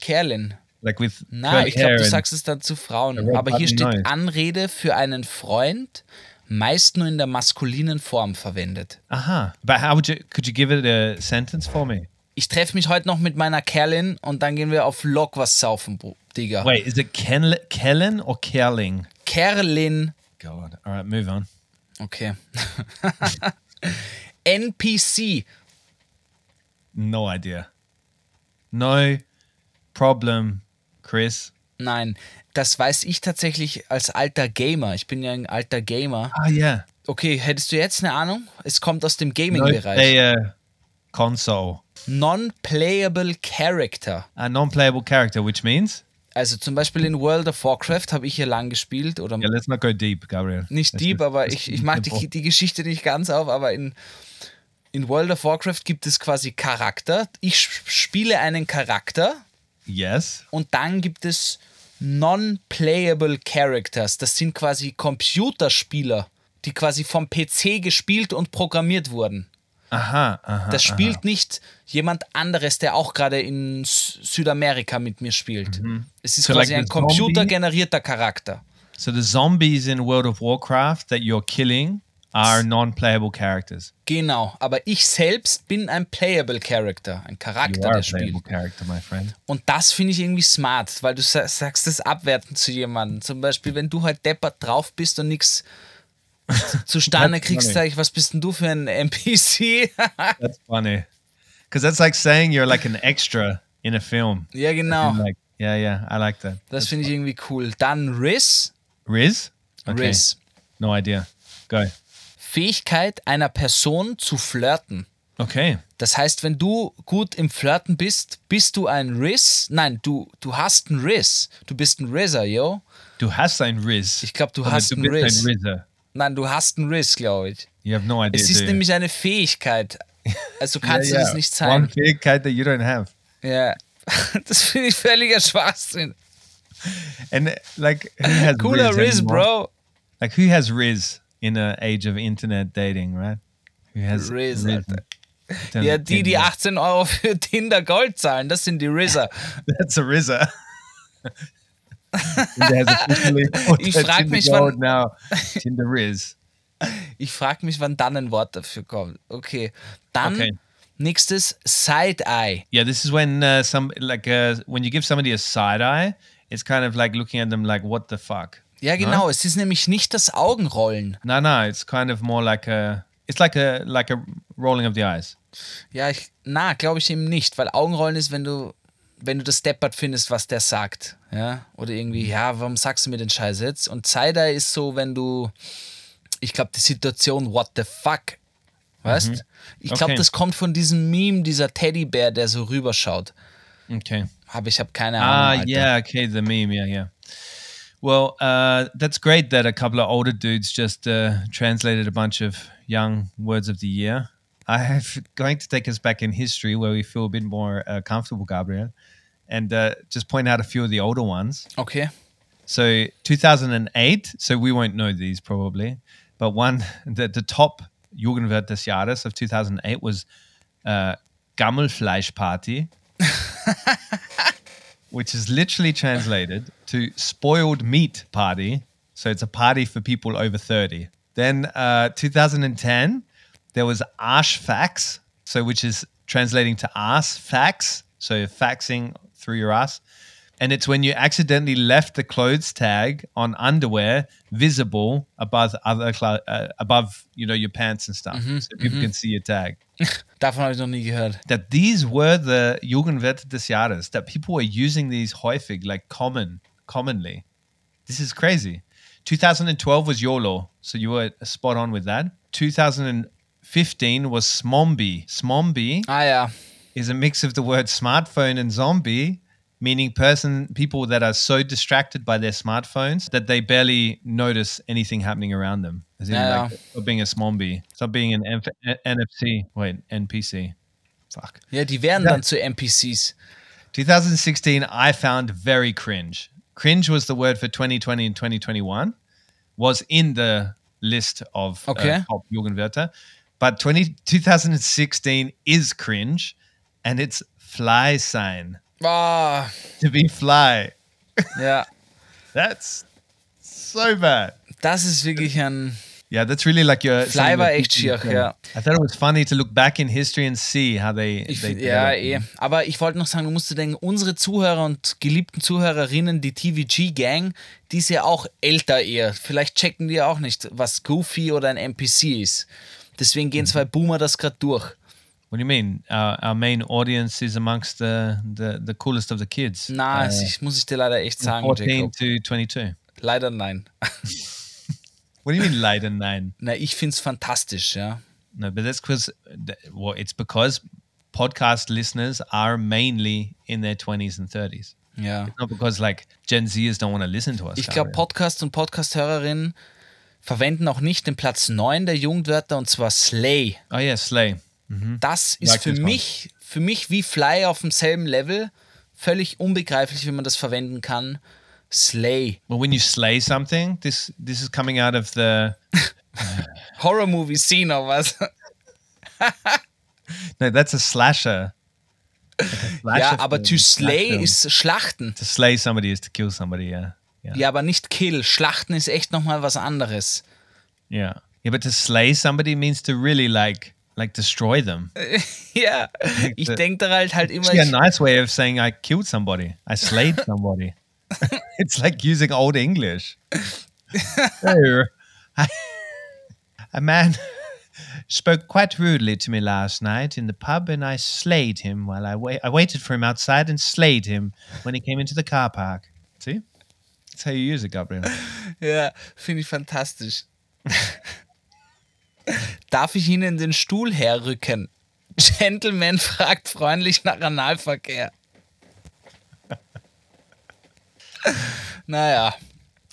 Speaker 1: Kerlin.
Speaker 2: like with
Speaker 1: Na, ich glaube, du sagst es dann zu Frauen. Aber hier steht. Anrede für einen Freund, meist nur in der maskulinen Form verwendet.
Speaker 2: Aha. But how would you? Could you give it a sentence for me?
Speaker 1: Ich treffe mich heute noch mit meiner Kerlin und dann gehen wir auf Lok was saufen, Digga.
Speaker 2: Wait, is it Ken, Kellen or Kerling?
Speaker 1: Kerlin.
Speaker 2: God. All right, move on.
Speaker 1: Okay. NPC.
Speaker 2: No idea. No problem, Chris.
Speaker 1: Nein, das weiß ich tatsächlich als alter Gamer. Ich bin ja ein alter Gamer.
Speaker 2: Ah, yeah.
Speaker 1: Okay, hättest du jetzt eine Ahnung? Es kommt aus dem Gaming-Bereich.
Speaker 2: player console.
Speaker 1: Non-playable Character.
Speaker 2: A non-playable character, which means
Speaker 1: Also zum Beispiel in World of Warcraft habe ich hier lang gespielt oder
Speaker 2: yeah. Let's not go deep, Gabriel.
Speaker 1: nicht
Speaker 2: Let's
Speaker 1: deep, aber ich, ich
Speaker 2: simple.
Speaker 1: die, die Geschichte nicht ganz auf, aber in, in World of Warcraft gibt es quasi Charakter. Ich sp- spiele einen Charakter
Speaker 2: Yes.
Speaker 1: und dann gibt es Non-Playable Characters. Das sind quasi Computerspieler, die quasi vom PC gespielt und programmiert wurden.
Speaker 2: Aha. Aha.
Speaker 1: Das spielt nicht jemand anderes, der auch gerade in Südamerika mit mir spielt. Es ist
Speaker 2: So
Speaker 1: quasi
Speaker 2: like
Speaker 1: ein computergenerierter Charakter.
Speaker 2: So the zombies in World of Warcraft that you're killing are non-playable characters.
Speaker 1: Genau, aber ich selbst bin ein Playable Character, ein
Speaker 2: You
Speaker 1: Charakter,
Speaker 2: are a
Speaker 1: der
Speaker 2: playable
Speaker 1: spielt.
Speaker 2: character, my friend.
Speaker 1: Und das finde ich irgendwie smart, weil du sa- sagst das abwertend zu jemandem. Zum Beispiel, wenn du halt deppert drauf bist und nichts zustande kriegst, sag ich, was bist denn du für ein NPC?
Speaker 2: That's funny. Because that's like saying you're like an extra in a film.
Speaker 1: ja, genau.
Speaker 2: Like, yeah, yeah, I like that.
Speaker 1: Das finde ich irgendwie cool. Dann Riz.
Speaker 2: Riz? Okay.
Speaker 1: Riz.
Speaker 2: No idea. Go.
Speaker 1: Fähigkeit einer Person zu flirten.
Speaker 2: Okay.
Speaker 1: Das heißt, wenn du gut im Flirten bist, bist du ein Riz. Nein, du, du hast einen Riz. Du bist ein Rizzer, yo.
Speaker 2: Du hast ein Riz.
Speaker 1: Ich glaube, du
Speaker 2: Oder
Speaker 1: hast
Speaker 2: du
Speaker 1: einen
Speaker 2: bist
Speaker 1: Riz.
Speaker 2: ein Rizzer.
Speaker 1: Nein, du hast einen Riz, glaube ich.
Speaker 2: You have no idea.
Speaker 1: Es ist
Speaker 2: you?
Speaker 1: nämlich eine Fähigkeit. Also kannst
Speaker 2: Yeah,
Speaker 1: du das
Speaker 2: yeah.
Speaker 1: nicht
Speaker 2: One
Speaker 1: sein.
Speaker 2: Fähigkeit that you don't have.
Speaker 1: Ja. Das finde ich völliger Schwachsinn.
Speaker 2: And like, who has
Speaker 1: Cooler
Speaker 2: Riz,
Speaker 1: Riz? Bro.
Speaker 2: Like, who has Riz in an age of internet dating, right? Who has
Speaker 1: Riz. Ja, die, die 18 Euro für Tinder Gold zahlen, das sind die Rizzer.
Speaker 2: That's a Rizzer. Tinder has officially
Speaker 1: Ich
Speaker 2: that
Speaker 1: frag
Speaker 2: Tinder
Speaker 1: mich, wann-
Speaker 2: now. Tinder Riz.
Speaker 1: Ich frage mich, wann dann ein Wort dafür kommt. Okay. Dann
Speaker 2: Okay.
Speaker 1: nächstes Side-Eye.
Speaker 2: Yeah, this is when uh, some like uh, when you give somebody a side eye, it's kind of like looking at them like, what the fuck?
Speaker 1: Ja, genau. Es ist nämlich nicht das Augenrollen.
Speaker 2: No, no, it's kind of more like a, it's like a like a rolling of the eyes.
Speaker 1: Ja, ich, na, glaube ich eben nicht, weil Augenrollen ist, wenn du, wenn du das deppert findest, was der sagt. Ja, oder irgendwie, ja, warum sagst du mir den Scheiß jetzt? Und Side-Eye ist so, wenn du, ich glaube, die Situation, what the fuck? Weißt? Ich glaube,
Speaker 2: Okay.
Speaker 1: das kommt von diesem Meme, dieser Teddybär, der so rüberschaut.
Speaker 2: Okay.
Speaker 1: Aber ich habe keine
Speaker 2: Ah,
Speaker 1: Ahnung. Alter.
Speaker 2: yeah, okay, the meme, yeah, yeah. Well, uh, that's great that a couple of older dudes just uh, translated a bunch of young words of the year. I'm going to take us back in history where we feel a bit more uh, comfortable, Gabriel, and uh, just point out a few of the older ones.
Speaker 1: Okay.
Speaker 2: So 2008. So we won't know these probably, but one the, the top Jugendwort des Jahres of 2008 was uh, Gammelfleischparty, which is literally translated to spoiled meat party. So it's a party for people over 30. Then uh, 2010, there was Arschfax, so which is translating to ass fax, so faxing through your ass. And it's when you accidentally left the clothes tag on underwear visible above other clo- uh, above you know your pants and stuff, so people can see your tag.
Speaker 1: Davon habe ich noch nie gehört.
Speaker 2: That these were the Jugendwerte des Jahres. That people were using these häufig, like common, commonly. This is crazy. 2012 was YOLO, so you were spot on with that. 2015 was Smombi. Smombi
Speaker 1: Ah ja.
Speaker 2: is a mix of the word smartphone and zombie, meaning person people that are so distracted by their smartphones that they barely notice anything happening around them. As in,
Speaker 1: Yeah.
Speaker 2: like, stop being a Smombi. Stop being an N- NFC. Wait, NPC. Fuck.
Speaker 1: Ja, die werden dann zu NPCs.
Speaker 2: 2016, I found very cringe. Cringe was the word for 2020 and 2021, was in the list of uh,
Speaker 1: Okay.
Speaker 2: top Jugendwörter. But 20, 2016 is cringe, and it's fly sign.
Speaker 1: Ah,
Speaker 2: To be fly.
Speaker 1: ja.
Speaker 2: That's so bad.
Speaker 1: Das ist wirklich ein.
Speaker 2: Yeah, that's really like your.
Speaker 1: Fly war echt schier, ja.
Speaker 2: I thought it was funny to look back in history and see how they.
Speaker 1: Ich,
Speaker 2: they
Speaker 1: ja, eh. Aber ich wollte noch sagen, du musst dir denken, unsere Zuhörer und geliebten Zuhörerinnen, die TVG-Gang, die ist ja auch älter eher. Vielleicht checken die ja auch nicht, was Goofy oder ein NPC ist. Deswegen gehen zwei Boomer das gerade durch.
Speaker 2: What do you mean? Our, our main audience is amongst the, the, the coolest of the kids.
Speaker 1: Na,
Speaker 2: Uh,
Speaker 1: ich, muss ich dir leider echt sagen,
Speaker 2: 14
Speaker 1: Jacob.
Speaker 2: to 22.
Speaker 1: Leider nein.
Speaker 2: What do you mean light and nine?
Speaker 1: Na, ich finde es fantastisch, ja.
Speaker 2: No, but that's because, well, it's because podcast listeners are mainly in their 20s and 30s.
Speaker 1: Ja.
Speaker 2: Not because like Gen Zers don't want to listen to us.
Speaker 1: Ich glaube,
Speaker 2: Gabriel.
Speaker 1: Podcast und Podcast-Hörerinnen verwenden auch nicht den Platz 9 der Jugendwörter und zwar Slay.
Speaker 2: Oh yeah, Slay.
Speaker 1: Das ist
Speaker 2: Like
Speaker 1: für
Speaker 2: this one.
Speaker 1: mich, für mich wie Fly auf demselben Level. Völlig unbegreiflich, wie man das verwenden kann. Slay.
Speaker 2: Well, when you slay something, this this is coming out of the
Speaker 1: Horror-Movie Scene oder was?
Speaker 2: no, that's a slasher. Like a
Speaker 1: ja, aber to slay
Speaker 2: Slasher.
Speaker 1: ist Schlachten.
Speaker 2: to slay somebody is to kill somebody. Yeah, yeah,
Speaker 1: Ja, aber nicht Kill. Schlachten ist echt nochmal was anderes.
Speaker 2: yeah. Yeah, but to slay somebody means to really like like destroy them.
Speaker 1: Ja, ich
Speaker 2: the-
Speaker 1: denke da halt halt immer.
Speaker 2: Actually, a
Speaker 1: Ich,
Speaker 2: nice way of saying I killed somebody. I slayed somebody. it's like using old English. a man spoke quite rudely to me last night in the pub, and I slayed him while I wait. I waited for him outside and slayed him when he came into the car park. See, that's how you use it, Gabriel.
Speaker 1: ja, finde ich fantastisch. Darf ich Ihnen den Stuhl herrücken? Gentleman fragt freundlich nach Analverkehr. naja,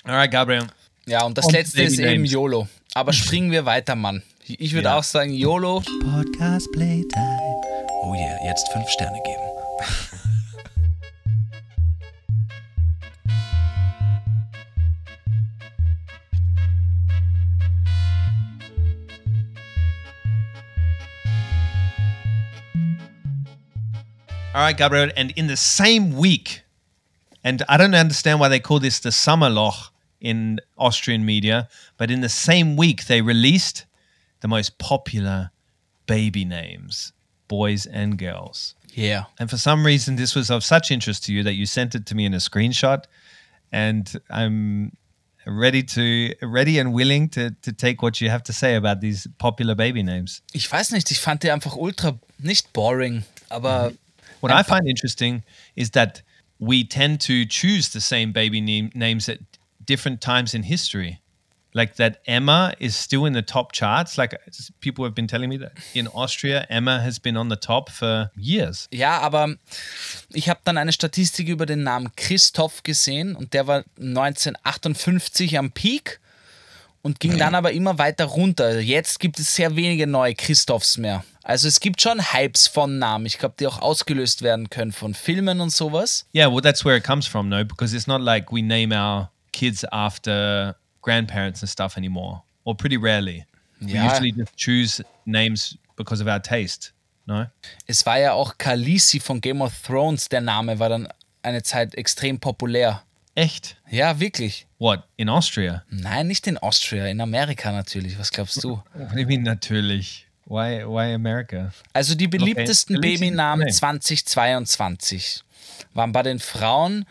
Speaker 2: All right, Gabriel.
Speaker 1: ja, und das
Speaker 2: Und
Speaker 1: letzte ist eben
Speaker 2: Names.
Speaker 1: YOLO. Aber springen wir weiter, Mann. Ich würde
Speaker 2: Ja.
Speaker 1: auch sagen, YOLO.
Speaker 2: Podcast Playtime.
Speaker 3: Oh yeah, jetzt fünf Sterne geben.
Speaker 2: All right, Gabriel. And in the same week, and I don't understand why they call this the Sommerloch in Austrian media, but in the same week, they released the most popular baby names, boys and girls.
Speaker 1: Yeah.
Speaker 2: And for some reason, this was of such interest to you that you sent it to me in a screenshot. And I'm ready to ready and willing to to take what you have to say about these popular baby names.
Speaker 1: Ich weiß nicht, ich fand die einfach ultra, nicht boring, aber
Speaker 2: What I find interesting is that we tend to choose the same baby name, names at different times in history. Like that Emma is still in the top charts. Like people have been telling me that in Austria, Emma has been on the top for years.
Speaker 1: Ja, aber ich habe dann eine Statistik über den Namen Christoph gesehen und der war 1958 am Peak und ging dann aber immer weiter runter. Jetzt gibt es sehr wenige neue Christophs mehr. Also es gibt schon Hypes von Namen, ich glaube, die auch ausgelöst werden können von Filmen und sowas.
Speaker 2: Yeah, well, that's where it comes from, no? Because it's not like we name our kids after grandparents and stuff anymore, or pretty rarely. We
Speaker 1: Ja.
Speaker 2: usually just choose names because of our taste. No?
Speaker 1: Es war ja auch Khaleesi von Game of Thrones, der Name war dann eine Zeit extrem populär.
Speaker 2: Echt?
Speaker 1: Ja, wirklich.
Speaker 2: What? In Austria?
Speaker 1: Nein, nicht in Austria, in Amerika natürlich. Was glaubst du?
Speaker 2: You mean, natürlich? Why, why America?
Speaker 1: Also die beliebtesten
Speaker 2: Khaleesi?
Speaker 1: Babynamen
Speaker 2: Nee.
Speaker 1: 2022 waren bei den Frauen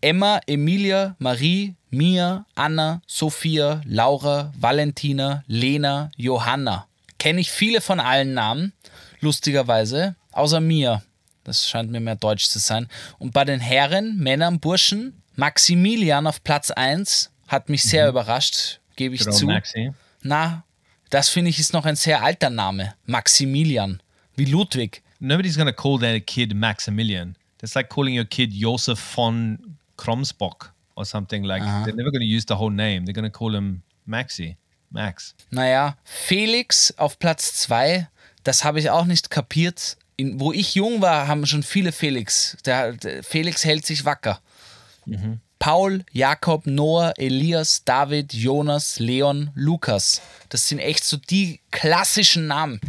Speaker 1: Emma, Emilia, Marie, Mia, Anna, Sophia, Laura, Valentina, Lena, Johanna. Kenne ich viele von allen Namen, lustigerweise, außer Mia. Das scheint mir mehr Deutsch zu sein. Und bei den Herren, Männern, Burschen, Maximilian auf Platz 1 hat mich sehr überrascht, gebe ich
Speaker 2: Good
Speaker 1: zu.
Speaker 2: Maxi.
Speaker 1: Na, das finde ich ist noch ein sehr alter Name. Maximilian. Wie Ludwig.
Speaker 2: Nobody's to call their kid Maximilian. That's like calling your kid Josef von Kromsbock or something. Like, they're never to use the whole name. They're to call him Maxi. Max.
Speaker 1: Naja, Felix auf Platz 2, das habe ich auch nicht kapiert. In, wo ich jung war, haben schon viele Felix. Der, der Felix hält sich wacker. Paul, Jakob, Noah, Elias, David, Jonas, Leon, Lukas. Das sind echt so die klassischen Namen.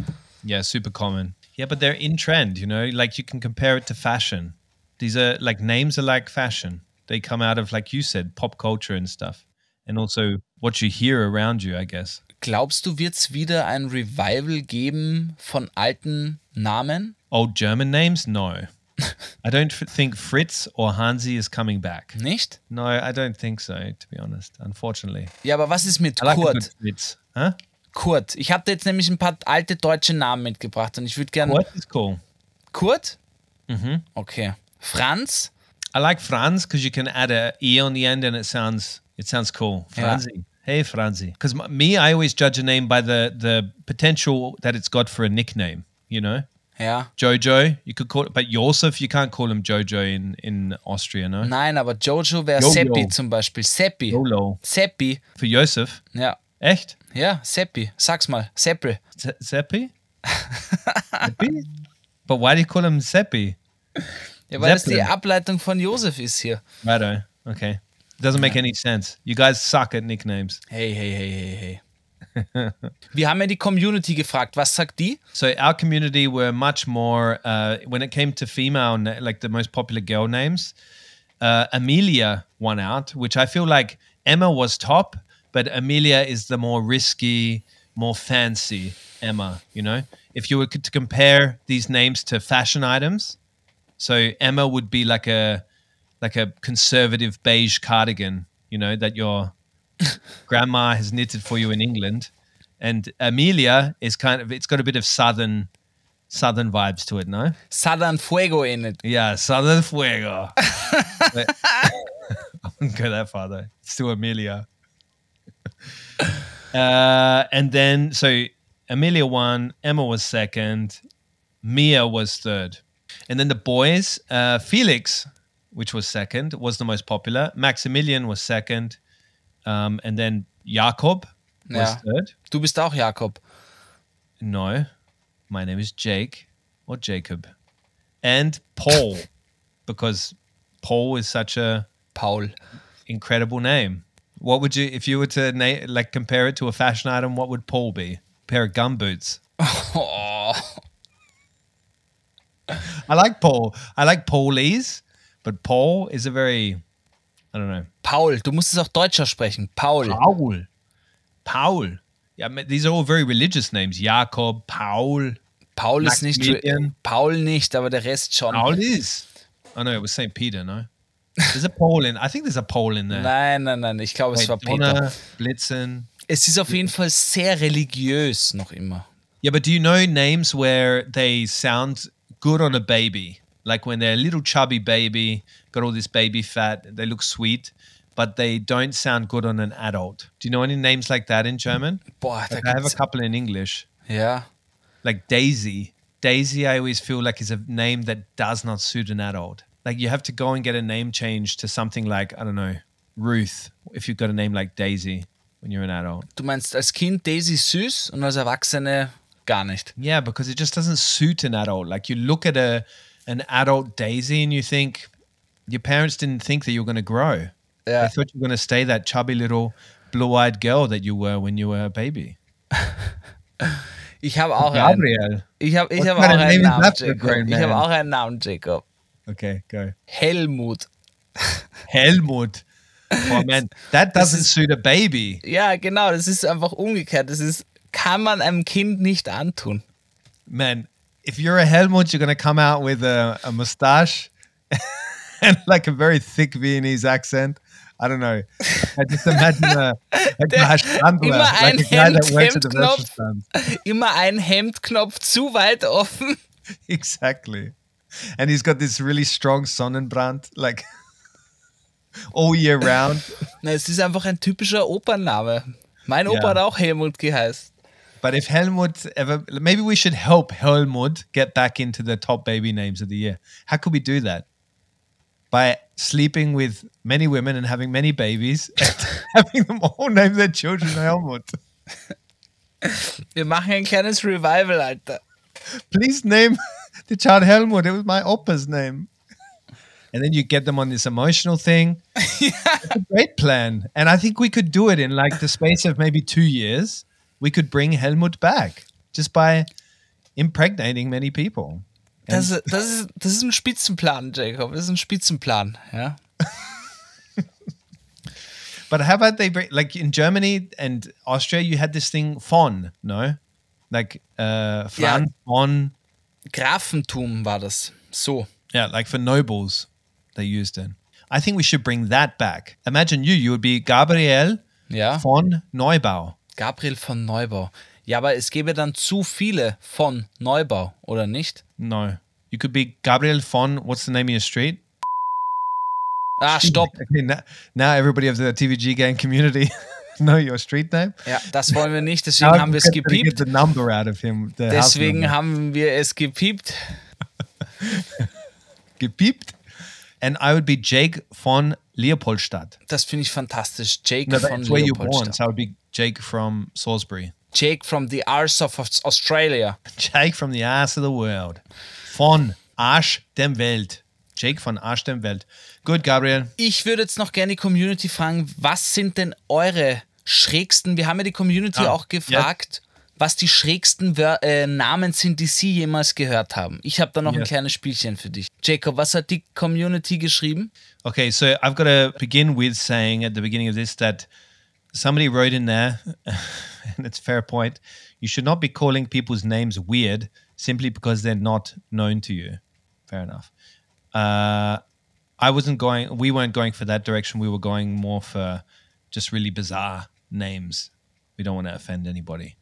Speaker 2: Yeah, super common. Yeah, but they're in trend, you know, like you can compare it to fashion. These are like names are like fashion. They come out of, like you said, pop culture and stuff. And also what you hear around you, I guess.
Speaker 1: Glaubst du, wird es wieder ein Revival geben von alten Namen?
Speaker 2: Old German names? No. I don't think Fritz or Hansi is coming back.
Speaker 1: Nicht?
Speaker 2: No, I don't think so, to be honest, unfortunately.
Speaker 1: Ja, aber was ist mit
Speaker 2: I
Speaker 1: Kurt?
Speaker 2: Fritz. Huh?
Speaker 1: Kurt. Ich habe da jetzt nämlich ein paar alte deutsche Namen mitgebracht und ich würde gerne.
Speaker 2: What is cool?
Speaker 1: Kurt? Mhm. Okay. Franz?
Speaker 2: I like Franz because you can add a e on the end and it sounds it sounds cool.
Speaker 1: Yeah.
Speaker 2: Franzi. Hey Franzi. Because me, I always judge a name by the the potential that it's got for a nickname. You know,
Speaker 1: Ja.
Speaker 2: Jojo. You could call it, but Josef, you can't call him Jojo in in Austria, no.
Speaker 1: Nein, aber Jojo wäre. Seppi zum Beispiel. Seppi.
Speaker 2: Jolo.
Speaker 1: Seppi.
Speaker 2: For Josef,
Speaker 1: Ja.
Speaker 2: echt?
Speaker 1: Ja, Seppi. Sag's mal. Seppi.
Speaker 2: Se- Seppi? Seppi? But why do you call him Seppi?
Speaker 1: Ja, weil das die
Speaker 2: Zeppelin.
Speaker 1: Ableitung von Josef ist hier.
Speaker 2: Righto. Okay. Doesn't make any sense. You guys suck at nicknames.
Speaker 1: Hey, hey, hey, hey, hey. Wir haben ja die Community gefragt. Was sagt die?
Speaker 2: So our community were much more uh, when it came to female, like the most popular girl names. Uh, Amelia won out, which I feel like Emma was top, but Amelia is the more risky, more fancy Emma. You know, if you were to compare these names to fashion items, so Emma would be like a like a conservative beige cardigan, you know, that your grandma has knitted for you in England. And Amelia is kind of it's got a bit of southern southern vibes to it, no?
Speaker 1: Southern Fuego in it.
Speaker 2: Yeah, southern fuego. I wouldn't go that far though. It's still Amelia. uh, and then so Amelia won, Emma was second, Mia was third. And then the boys, uh, Felix, which was second, was the most popular. Maximilian was second. Um, and then Jakob was
Speaker 1: Yeah.
Speaker 2: third.
Speaker 1: Du bist auch Jakob.
Speaker 2: No, my name is Jake or Jacob. And Paul, because Paul is such a
Speaker 1: Paul.
Speaker 2: incredible name. What would you, if you were to na- like compare it to a fashion item, what would Paul be? A pair of gum boots.
Speaker 1: Oh,
Speaker 2: I like Paul. I like Paulies, but Paul is a very, I don't know.
Speaker 1: Paul. Du musst es auch deutscher sprechen. Paul.
Speaker 2: Paul. Paul. Mean, these are all very religious names. Jakob, Paul.
Speaker 1: Paul ist nicht. Paul nicht, aber der Rest schon.
Speaker 2: Paul is. Oh no, it was St. Peter, no? There's a Paul in, I think there's a Paul in there.
Speaker 1: Nein, nein, nein. Ich glaube, es war Peter.
Speaker 2: Blitzen.
Speaker 1: Es ist auf jeden Fall sehr religiös noch immer.
Speaker 2: Yeah, but do you know names where they sound good on a baby? Like when they're a little chubby baby, got all this baby fat, they look sweet, but they don't sound good on an adult. Do you know any names like that in German?
Speaker 1: Boah, da
Speaker 2: Like I have a couple in English.
Speaker 1: Yeah.
Speaker 2: Like Daisy. Daisy, I always feel like is a name that does not suit an adult. Like you have to go and get a name change to something like, I don't know, Ruth, if you've got a name like Daisy when you're an adult.
Speaker 1: Du meinst als Kind Daisy süß und als Erwachsene gar nicht.
Speaker 2: Yeah, because it just doesn't suit an adult. Like you look at a an adult Daisy and you think your parents didn't think that you're going to grow.
Speaker 1: Ja.
Speaker 2: I thought you were going to stay that chubby little blue-eyed girl that you were when you were a baby.
Speaker 1: Ich habe auch einen.
Speaker 2: Gabriel.
Speaker 1: Ich habe ich hab auch einen Namen, Jacob. Ich habe auch einen Namen, Jacob.
Speaker 2: Okay, go.
Speaker 1: Helmut.
Speaker 2: Helmut. Oh man, that doesn't
Speaker 1: is-
Speaker 2: suit a baby.
Speaker 1: Ja, genau, das ist einfach umgekehrt. Das ist, kann man einem Kind nicht antun.
Speaker 2: Man, if you're a Helmut, you're to come out with a, a mustache and like a very thick Viennese accent. I don't know. I just imagine a, a guy Standler,
Speaker 1: immer
Speaker 2: like
Speaker 1: ein
Speaker 2: a guy that went to the
Speaker 1: Hemdknopf. Immer ein Hemdknopf zu weit offen.
Speaker 2: Exactly. And he's got this really strong Sonnenbrand, like all year round.
Speaker 1: Na, es ist einfach ein typischer Opernname. Mein. Opa hat auch Helmut geheißen.
Speaker 2: But if Helmut ever, maybe we should help Helmut get back into the top baby names of the year. How could we do that? By sleeping with many women and having many babies, and having them all name their children Helmut.
Speaker 1: Wir machen ein kleines Revival, Alter.
Speaker 2: Please name the child Helmut. It was my oppa's name. And then you get them on this emotional thing. It's a great plan. And I think we could do it in like the space of maybe two years. We could bring Helmut back just by impregnating many people.
Speaker 1: Das, ist- das, ist, das ist ein Spitzenplan, Jacob. Das ist ein Spitzenplan. Ja?
Speaker 2: But how about they bring like in Germany and Austria? You had this thing von, no, like uh, Franz von,
Speaker 1: Grafentum war das. So.
Speaker 2: yeah, like for nobles, they used it. I think we should bring that back. Imagine you, you would be Gabriel
Speaker 1: Ja.
Speaker 2: von Neubau.
Speaker 1: Gabriel von Neubau. Ja, aber es gäbe dann zu viele von Neubau, oder nicht?
Speaker 2: No, you could be Gabriel von. What's the name of your street?
Speaker 1: Ah, stopp.
Speaker 2: Okay, now, now everybody of the TVG gang community know your street name.
Speaker 1: Ja, das wollen wir nicht, deswegen
Speaker 2: Now
Speaker 1: haben wir es gepiept.
Speaker 2: him.
Speaker 1: Deswegen haben wir es gepiept.
Speaker 2: gepiept. And I would be Jake von Leopoldstadt.
Speaker 1: Das finde ich fantastisch. Jake
Speaker 2: No,
Speaker 1: von
Speaker 2: you're born.
Speaker 1: Leopoldstadt.
Speaker 2: So I would be Jake from Salisbury.
Speaker 1: Jake from the Arse of Australia.
Speaker 2: Jake from the ass of the world. Von Arsch dem Welt. Jake von Arsch dem Welt. Good, Gabriel.
Speaker 1: Ich würde jetzt noch gerne die Community fragen, was sind denn eure schrägsten, wir haben ja die Community
Speaker 2: Ah,
Speaker 1: auch gefragt, was die schrägsten äh, Namen sind, die sie jemals gehört haben. Ich habe da noch ein
Speaker 2: Yes.
Speaker 1: kleines Spielchen für dich. Jacob, was hat die Community geschrieben?
Speaker 2: Okay, so I've got to begin with saying at the beginning of this that somebody wrote in there, and it's a fair point, you should not be calling people's names weird simply because they're not known to you. Fair enough. Uh, I wasn't going, we weren't going for that direction. We were going more for just really bizarre names. We don't want to offend anybody.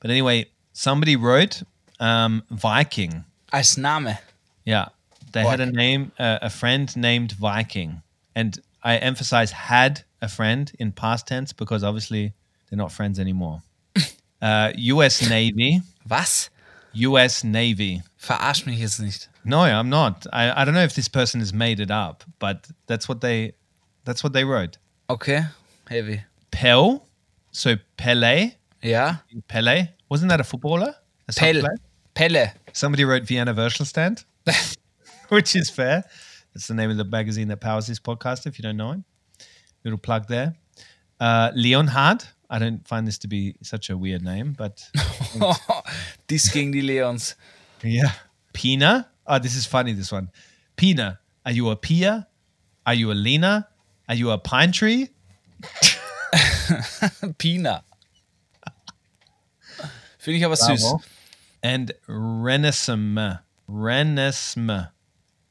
Speaker 2: But anyway, somebody wrote um, Viking.
Speaker 1: Als Name.
Speaker 2: Yeah, they had a name, uh, a friend named Viking, and I emphasize had a friend in past tense because obviously they're not friends anymore. uh, U.S. Navy,
Speaker 1: Was?
Speaker 2: U.S. Navy.
Speaker 1: Verarsch mich jetzt nicht.
Speaker 2: No, I'm not. I, I don't know if this person has made it up, but that's what they that's what they wrote.
Speaker 1: Okay, heavy.
Speaker 2: Pel, so Pele,
Speaker 1: Yeah.
Speaker 2: Pele. Wasn't that a footballer? A Pele.
Speaker 1: Pelle.
Speaker 2: Somebody wrote Vienna Stand, which is fair. That's the name of the magazine that powers this podcast. If you don't know him, little plug there. Uh, Leonhard. I don't find this to be such a weird name, but
Speaker 1: Dies gegen die Leons.
Speaker 2: yeah. Pina. Oh, this is funny. This one. Pina. Are you a Pia? Are you a Lena? Are you a pine tree?
Speaker 1: Pina. Finde ich aber süß.
Speaker 2: And Renesme. Renesme.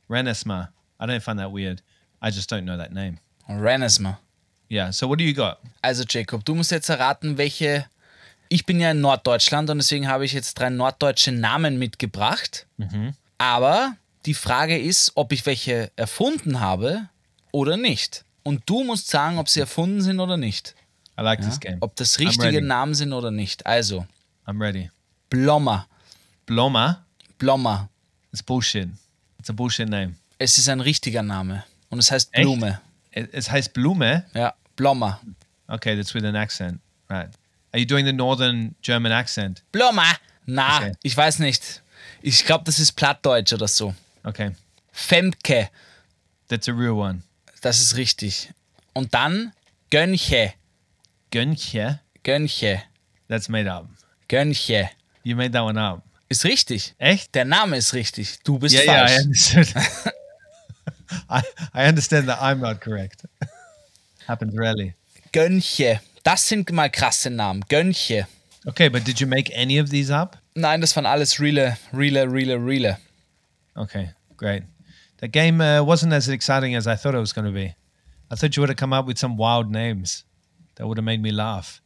Speaker 2: Renesme. I don't find that weird. I just don't know that name.
Speaker 1: Renesma.
Speaker 2: Yeah. So what do you got?
Speaker 1: Also Jacob, du musst jetzt erraten, welche. Ich bin ja in Norddeutschland und deswegen habe ich jetzt drei norddeutsche Namen mitgebracht. Aber die Frage ist, ob ich welche erfunden habe oder nicht. Und du musst sagen, ob sie erfunden sind oder nicht.
Speaker 2: I like
Speaker 1: Ja?
Speaker 2: this game.
Speaker 1: Ob das richtige. Namen sind oder nicht. Also,
Speaker 2: I'm ready.
Speaker 1: Blommer.
Speaker 2: Bloma.
Speaker 1: Blommer.
Speaker 2: It's bullshit. It's a bullshit name.
Speaker 1: Es ist ein richtiger Name. Und es heißt? Blume.
Speaker 2: It heißt Blume.
Speaker 1: Ja, Blommer.
Speaker 2: Okay, that's with an accent. Right. Are you doing the northern German accent?
Speaker 1: Blommer. Na,
Speaker 2: Okay.
Speaker 1: ich weiß nicht. Ich glaube, das ist Plattdeutsch oder so.
Speaker 2: Okay.
Speaker 1: Femke.
Speaker 2: That's a real one.
Speaker 1: Das ist richtig. und dann Gönche.
Speaker 2: Gönche.
Speaker 1: Gönche.
Speaker 2: That's made up.
Speaker 1: Gönche.
Speaker 2: You made that one up.
Speaker 1: Ist richtig.
Speaker 2: Echt?
Speaker 1: Der Name ist richtig. Du bist
Speaker 2: Yeah, yeah,
Speaker 1: falsch.
Speaker 2: I understood. I, I understand that I'm not correct. Happens rarely.
Speaker 1: Gönche. Das sind mal krasse Namen. Gönche.
Speaker 2: Okay, but did you make any of these up?
Speaker 1: Nein, das waren alles reale, reale, reale, reale.
Speaker 2: Okay, great. The game uh, wasn't as exciting as I thought it was going to be. I thought you would have come up with some wild names that would have made me laugh.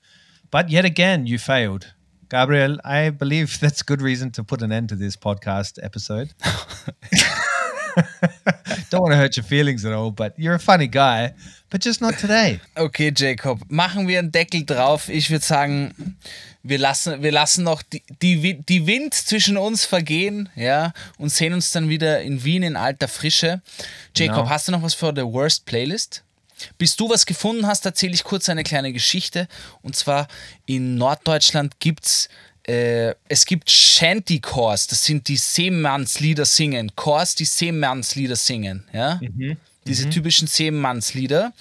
Speaker 2: But yet again, you failed. Gabriel, I believe that's a good reason to put an end to this podcast episode. Don't want to hurt your feelings at all, but you're a funny guy, but just not today.
Speaker 1: Okay, Jacob, machen wir einen Deckel drauf. Ich würde sagen, wir lassen, wir lassen noch die, die, die Wind zwischen uns vergehen, ja, und sehen uns dann wieder in Wien in alter Frische. Jacob,
Speaker 2: Genau.
Speaker 1: hast du noch was für The Worst Playlist? Bis du was gefunden hast, erzähle ich kurz eine kleine Geschichte. Und zwar in Norddeutschland gibt's äh, es gibt Shanty-Chors, das sind die Seemannslieder singen. Chors, die Seemannslieder singen, ja. Diese typischen Seemannslieder.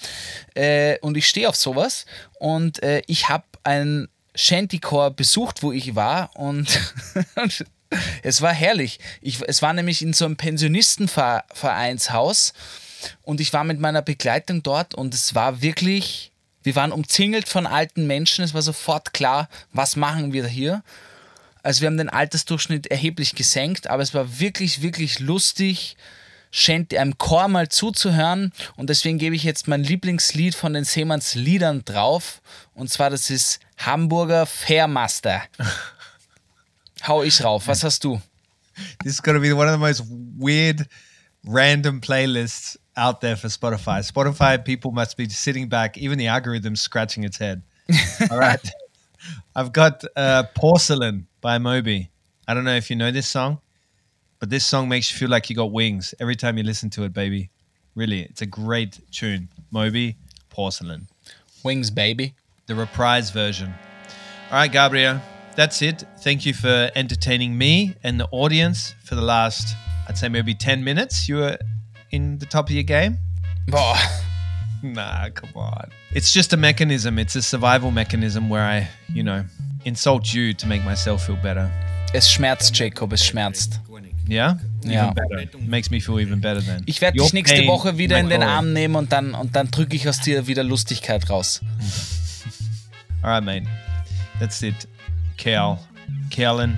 Speaker 1: Äh, und ich stehe auf sowas. Und äh, ich habe einen Shanty-Chor besucht, wo ich war. Und es war herrlich. Ich, es war nämlich in so einem Pensionistenvereinshaus. Und ich war mit meiner Begleitung dort und es war wirklich, wir waren umzingelt von alten Menschen. Es war sofort klar, was machen wir hier. Also wir haben den Altersdurchschnitt erheblich gesenkt, aber es war wirklich, wirklich lustig, Shanty, einem Chor mal zuzuhören. Und deswegen gebe ich jetzt mein Lieblingslied von den Seemanns Liedern drauf. Und zwar, das ist Hamburger Fairmaster. Hau ich rauf. Was hast du?
Speaker 2: This is going to be one of the most weird, random playlists out there for Spotify. Spotify people must be sitting back, even the algorithm scratching its head. All right. I've got uh, Porcelain by Moby. I don't know if you know this song, but this song makes you feel like you got wings every time you listen to it, baby. Really, it's a great tune. Moby, Porcelain,
Speaker 1: Wings, Baby.
Speaker 2: the reprise version. All right, Gabriel, that's it. Thank you for entertaining me and the audience for the last, I'd say maybe 10 minutes. You were in the top of your game.
Speaker 1: Boah.
Speaker 2: Nah, come on. It's just a mechanism. It's a survival mechanism where I, you know, insult you to make myself feel better.
Speaker 1: Es schmerzt, Jacob, es schmerzt.
Speaker 2: Yeah?
Speaker 1: Ja.
Speaker 2: Better. Makes me feel even better then.
Speaker 1: Ich werde dich nächste Woche wieder in den. Arm nehmen und dann, und dann drücke ich aus dir wieder Lustigkeit raus.
Speaker 2: All right, mate. That's it. Kel. Kellen.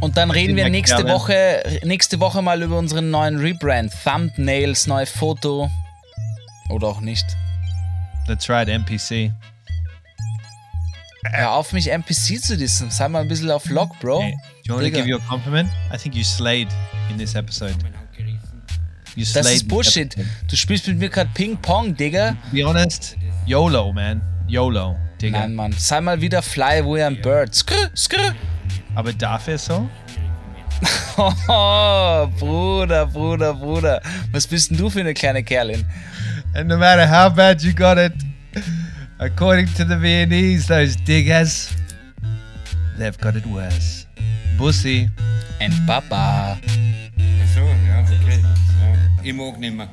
Speaker 1: Und dann reden wir
Speaker 2: Ja,
Speaker 1: nächste. Woche, nächste Woche mal über unseren neuen Rebrand. Thumbnails, neue Foto. Oder auch nicht.
Speaker 2: That's right, NPC.
Speaker 1: Hör auf, mich NPC zu dissen. Sei mal ein bisschen auf Lock, Bro.
Speaker 2: Hey, you want me to
Speaker 1: Digga.
Speaker 2: give you a compliment? I think you slayed in this episode. You
Speaker 1: Das
Speaker 2: slayed.
Speaker 1: ist
Speaker 2: this
Speaker 1: Bullshit. Du spielst mit mir gerade Ping-Pong, Digga.
Speaker 2: To be honest, YOLO, man. YOLO, Digga.
Speaker 1: Nein, Mann. Sei mal wieder Fly, wo ein Bird. Skrr, skrr.
Speaker 2: Aber dafür so?
Speaker 1: Oh, Bruder, Bruder, Bruder. Was bist denn du für eine kleine Kerlin?
Speaker 2: And no matter how bad you got it, according to the Viennese, those diggers, they've got it worse. Bussy.
Speaker 1: Ein Papa.
Speaker 5: Ach so, ja, okay. Ja. Ich mag nimmer.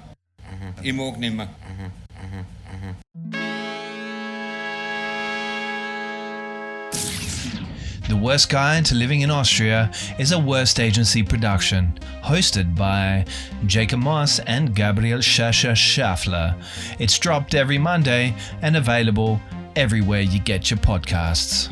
Speaker 5: Ich mag nimmer.
Speaker 6: The Worst Guide to Living in Austria is a Worst Agency production, hosted by Jacob Moss and Gabriel Schascher Schaffler. It's dropped every Monday and available everywhere you get your podcasts.